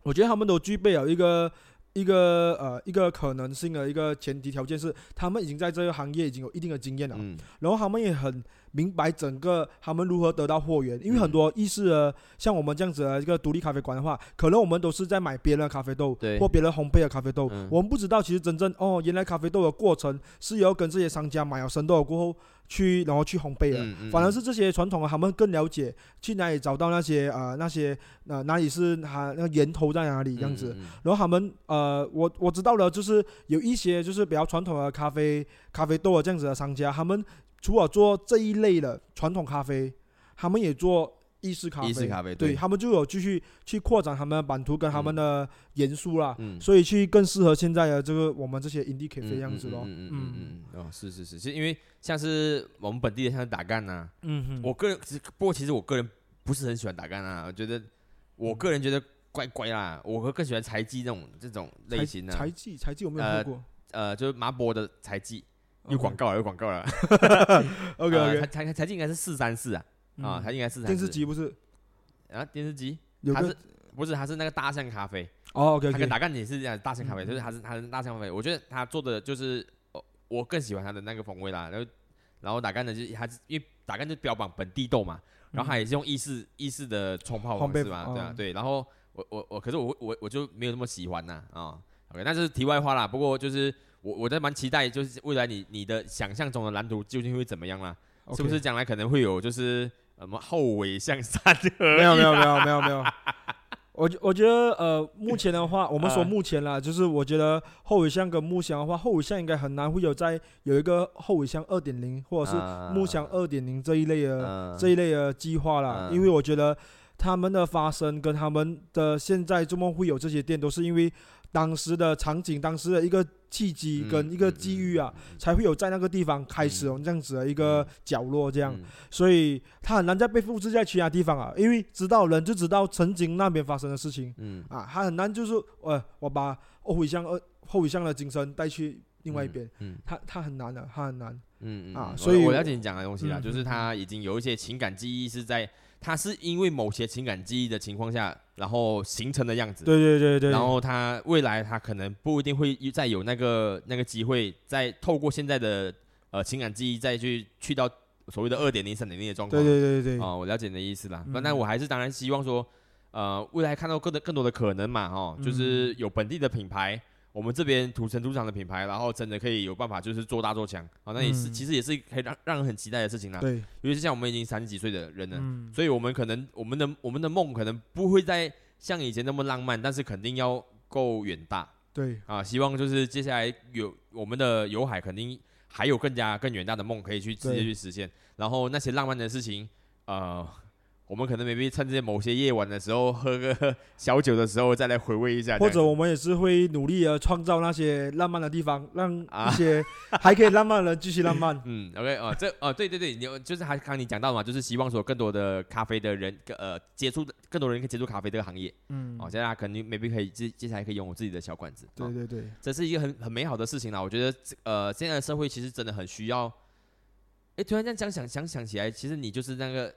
我觉得他们都具备了一个一个呃一个可能性的一个前提条件是，他们已经在这个行业已经有一定的经验了，嗯然后他们也很明白整个他们如何得到货源，因为很嗯多意式的像我们这样子的一个独立咖啡馆的话，可能我们都是在买别人的咖啡豆对。或别人烘焙的咖啡豆，嗯。我们不知道其实真正哦，原来咖啡豆的过程是要跟这些商家买了生豆过后去然后去烘焙了。嗯嗯反而是这些传统的，他们更了解去哪里找到那些呃那些呃哪里是它那个源头在哪里这样子，，然后他们呃，我我知道了，就是有一些就是比较传统的咖啡咖啡豆啊这样子的商家，他们除了做这一类的传统咖啡，他们也做意式咖啡。意式咖啡对对。他们就有继续去扩展他们的版图跟他们的元素啦，嗯。所以去更适合现在的这个我们这些 indie 咖啡嗯这样子咯。嗯嗯嗯嗯嗯哦，是是是，其实因为像是我们本地的像是打干呐，嗯哼。我个人不过其实我个人不是很喜欢打干啊，我觉得我个人觉得怪怪啦，我会更喜欢柴鸡那种这种类型的，柴记柴记有没有喝过，呃，就是麻波的柴鸡，有广告了，有广告了。[laughs] OK 呃 OK，台台台积应该是四三四啊，啊，它应该是嗯电视机不是？啊，电视机？它是不是它是那个大象咖啡，哦 OK 它跟打干也是这样大象咖啡，嗯。就是它是它是大象咖啡，我觉得它做的就是哦我更喜欢它的那个风味啦，然后然后打干的就是它是因为打干就标榜本地豆嘛，然后它也是用意式意式的冲泡方式嘛，哦。对啊对，然后我我我可是我我我就没有那么喜欢呐啊，OK，那是题外话啦，不过就是我我在蛮期待，就是未来你你的想象中的蓝图究竟会怎么样啦？是不是将来可能会有就是呃什么后尾向三没有没有没有没有没有。我我觉得呃，目前的话，我们说啊目前啦，就是我觉得后尾箱跟木箱的话，后尾箱应该很难会有在有一个后尾箱二点零或者是木箱二点零这一类的、嗯这一类的计划啦，嗯因为我觉得他们的发生跟他们的现在这么会有这些店，都是因为当时的场景、当时的一个契机跟一个机遇啊，，才会有在那个地方开始有这样子的一个角落这这样，所以他很难再被复制在其他地方啊，因为知道人就知道曾经那边发生的事情嗯。啊，他很难就是呃，我把后尾箱呃后尾箱的精神带去另外一边，嗯。他他很难的，他很难。嗯嗯啊所以我了解你讲的东西啦，嗯就是他已经有一些情感记忆是在，他是因为某些情感记忆的情况下，然后形成的样子。对对对对，然后他未来他可能不一定会再有那个那个机会，再透过现在的呃情感记忆再去去到所谓的二点零、三点零的状况。对对对哦，我了解你的意思啦。那、我还是当然希望说，呃，未来看到更多更多的可能嘛，哦，就是有本地的品牌，我们这边土生土长的品牌，然后真的可以有办法就是做大做强啊、那也是、嗯其实也是可以让让人很期待的事情啦。对，尤其是像我们已经三十几岁的人了，嗯，所以我们可能我们的我们的梦可能不会再像以前那么浪漫，但是肯定要够远大对，啊！希望就是接下来有我们的游海肯定还有更加更远大的梦可以去直接去实现，然后那些浪漫的事情，呃。我们可能 maybe 趁这些某些夜晚的时候，喝个小酒的时候，再来回味一下。或者我们也是会努力的创造那些浪漫的地方，让啊一些还可以浪漫的人继续浪漫。[laughs] 嗯，OK 啊，这啊，对对对，你就是还刚刚你讲到嘛，就是希望说更多的咖啡的人，呃，接触的更多人可以接触咖啡这个行业。嗯哦，，现在他肯定 maybe 可以接接下来可以拥有自己的小馆子。哦对对对，这是一个很很美好的事情啦。我觉得呃，现在的社会其实真的很需要。哎，突然这样想想想想起来，其实你就是那个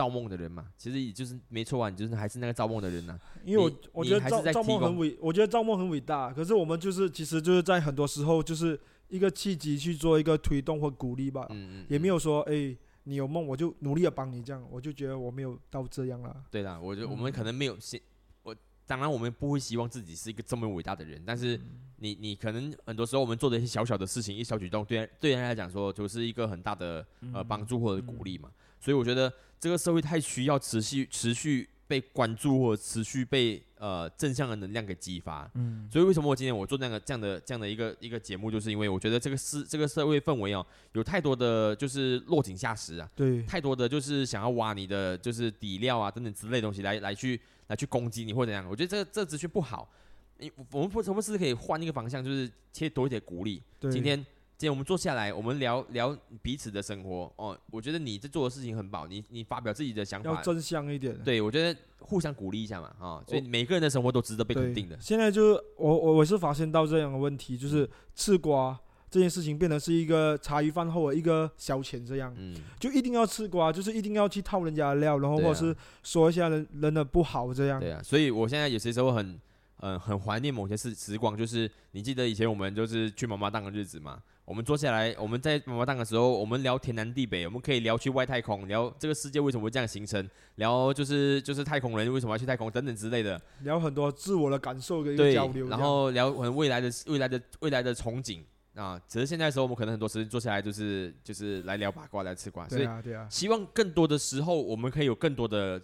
造梦的人嘛。其实也就是没错啊，你就是还是那个造梦的人呐、[laughs] 因为我我觉得造造梦很伟，我觉得造梦很伟大。可是我们就是其实就是在很多时候就是一个契机去做一个推动或鼓励吧，嗯嗯，也没有。说哎你有梦我就努力的帮你这样，我就觉得我没有到这样了。对啦，我觉得我们嗯可能没有现，我当然我们不会希望自己是一个这么伟大的人，但是你你可能很多时候我们做的一些小小的事情，一小举动，对对人来讲说就是一个很大的呃帮助或者鼓励嘛。所以我觉得这个社会太需要持续持续被关注或者持续被呃正向的能量给激发。嗯，所以为什么我今天我做那个这样的这样的一个一个节目，就是因为我觉得这个是这个社会氛围哦，有太多的就是落井下石啊，对，太多的就是想要挖你的就是底料啊等等之类的东西来来去来去攻击你或者怎样，我觉得这个这个资讯不好。你我们不我们是可以换一个方向，就是切多一点鼓励。对，今天今天我们坐下来，我们聊聊彼此的生活哦。我觉得你在做的事情很棒，你你发表自己的想法，要真香一点。对我觉得互相鼓励一下嘛啊、所以每个人的生活都值得被，肯定的。现在就是我我我是发现到这样的问题，就是吃瓜这件事情变成是一个茶余饭后的一个消遣，这样嗯，就一定要吃瓜，就是一定要去套人家的料，然后或者是说一下人人的不好这样。对啊，所以我现在有些时候很，嗯、很怀念某些时时光，就是你记得以前我们就是去妈妈档的日子嘛，我们坐下来，我们在妈妈档的时候，我们聊天南地北，我们可以聊去外太空，聊这个世界为什么会这样形成，聊就是就是太空人为什么要去太空等等之类的，聊很多自我的感受跟一个交流，，然后聊很未来的未来的未来的憧憬。啊，只是现在的时候我们可能很多时间坐下来就是就是来聊八卦来吃瓜，所以这样对啊对啊，希望更多的时候，我们可以有更多的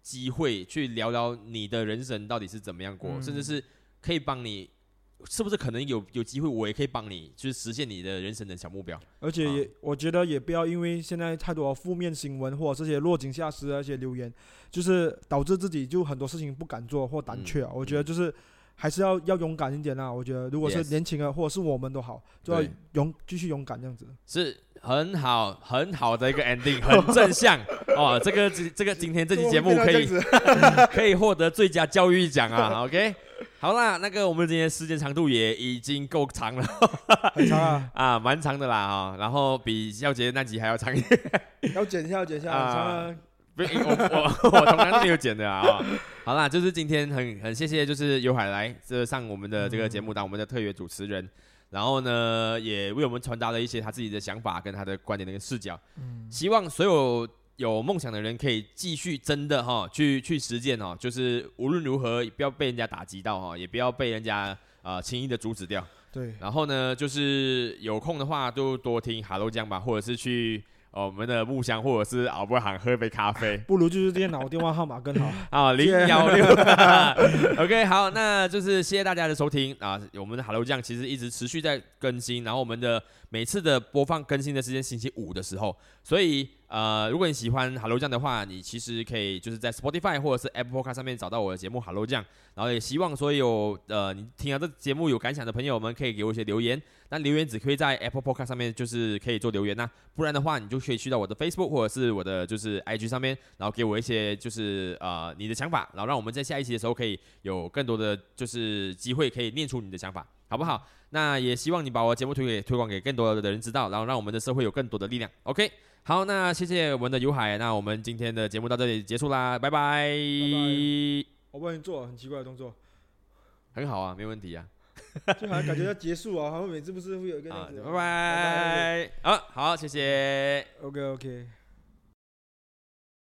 机会去聊聊你的人生到底是怎么样过，嗯。甚至是可以帮你，是不是可能有有机会，我也可以帮你，就是实现你的人生的小目标。而且也、啊我觉得也不要因为现在太多负面新闻或者这些落井下石的一些留言，就是导致自己就很多事情不敢做或胆怯啊。我觉得就是还是要要勇敢一点啦。我觉得如果是年轻人或者是我们都好，就要勇继续勇敢这样子。是很好很好的一个 ending，很正向 [laughs] 哦。这个这这个今天这期节目可以 [laughs] 可以获得最佳教育奖啊。OK，[laughs] 好。啦，那个我们今天时间长度也已经够长了 [laughs] 很长啊，[laughs] 啊，蛮长的啦哈、然后比孝杰那集还要长一点。要剪一下，要剪一下，很长啊。不是，我我我从来都没有剪的啊。哦好啦，就是今天很很谢谢，就是尤海来这上我们的这个节目当我们的特约主持人，然后呢也为我们传达了一些他自己的想法跟他的观点的一个视角。嗯，希望所有有梦想的人可以继续真的哈去去实践哦，就是无论如何不要被人家打击到哈，也不要被人家啊轻易的阻止掉。对，然后呢，就是有空的话就多听哈喽酱吧，或者是去。哦，我们的木香或者是敖波行喝一杯咖啡 [laughs] 不如就是电脑电话号码更好。[laughs] 啊，零幺六。[laughs] OK，好，那就是谢谢大家的收听啊。我们的 Hello 酱其实一直持续在更新，然后我们的每次的播放更新的时间星期五的时候，所以呃，如果你喜欢 Hello 酱的话，你其实可以就是在 Spotify 或者是 Apple Podcast 上面找到我的节目 Hello 酱，然后也希望所有呃你听到这节目有感想的朋友们可以给我一些留言。那留言只可以在 Apple Podcast 上面，就是可以做留言呐、不然的话，你就可以去到我的 Facebook 或者是我的就是 IG 上面，然后给我一些就是呃你的想法，然后让我们在下一期的时候可以有更多的就是机会可以念出你的想法，好不好？那也希望你把我的节目推给推广给更多的人知道，然后让我们的社会有更多的力量。OK，好，那谢谢我们的尤海，那我们今天的节目到这里结束啦，拜拜。我帮你做很奇怪的动作，很好啊，没问题啊。就好像感觉要结束啊，好像每次不是会有一个拜拜。好，好，谢谢。OK OK。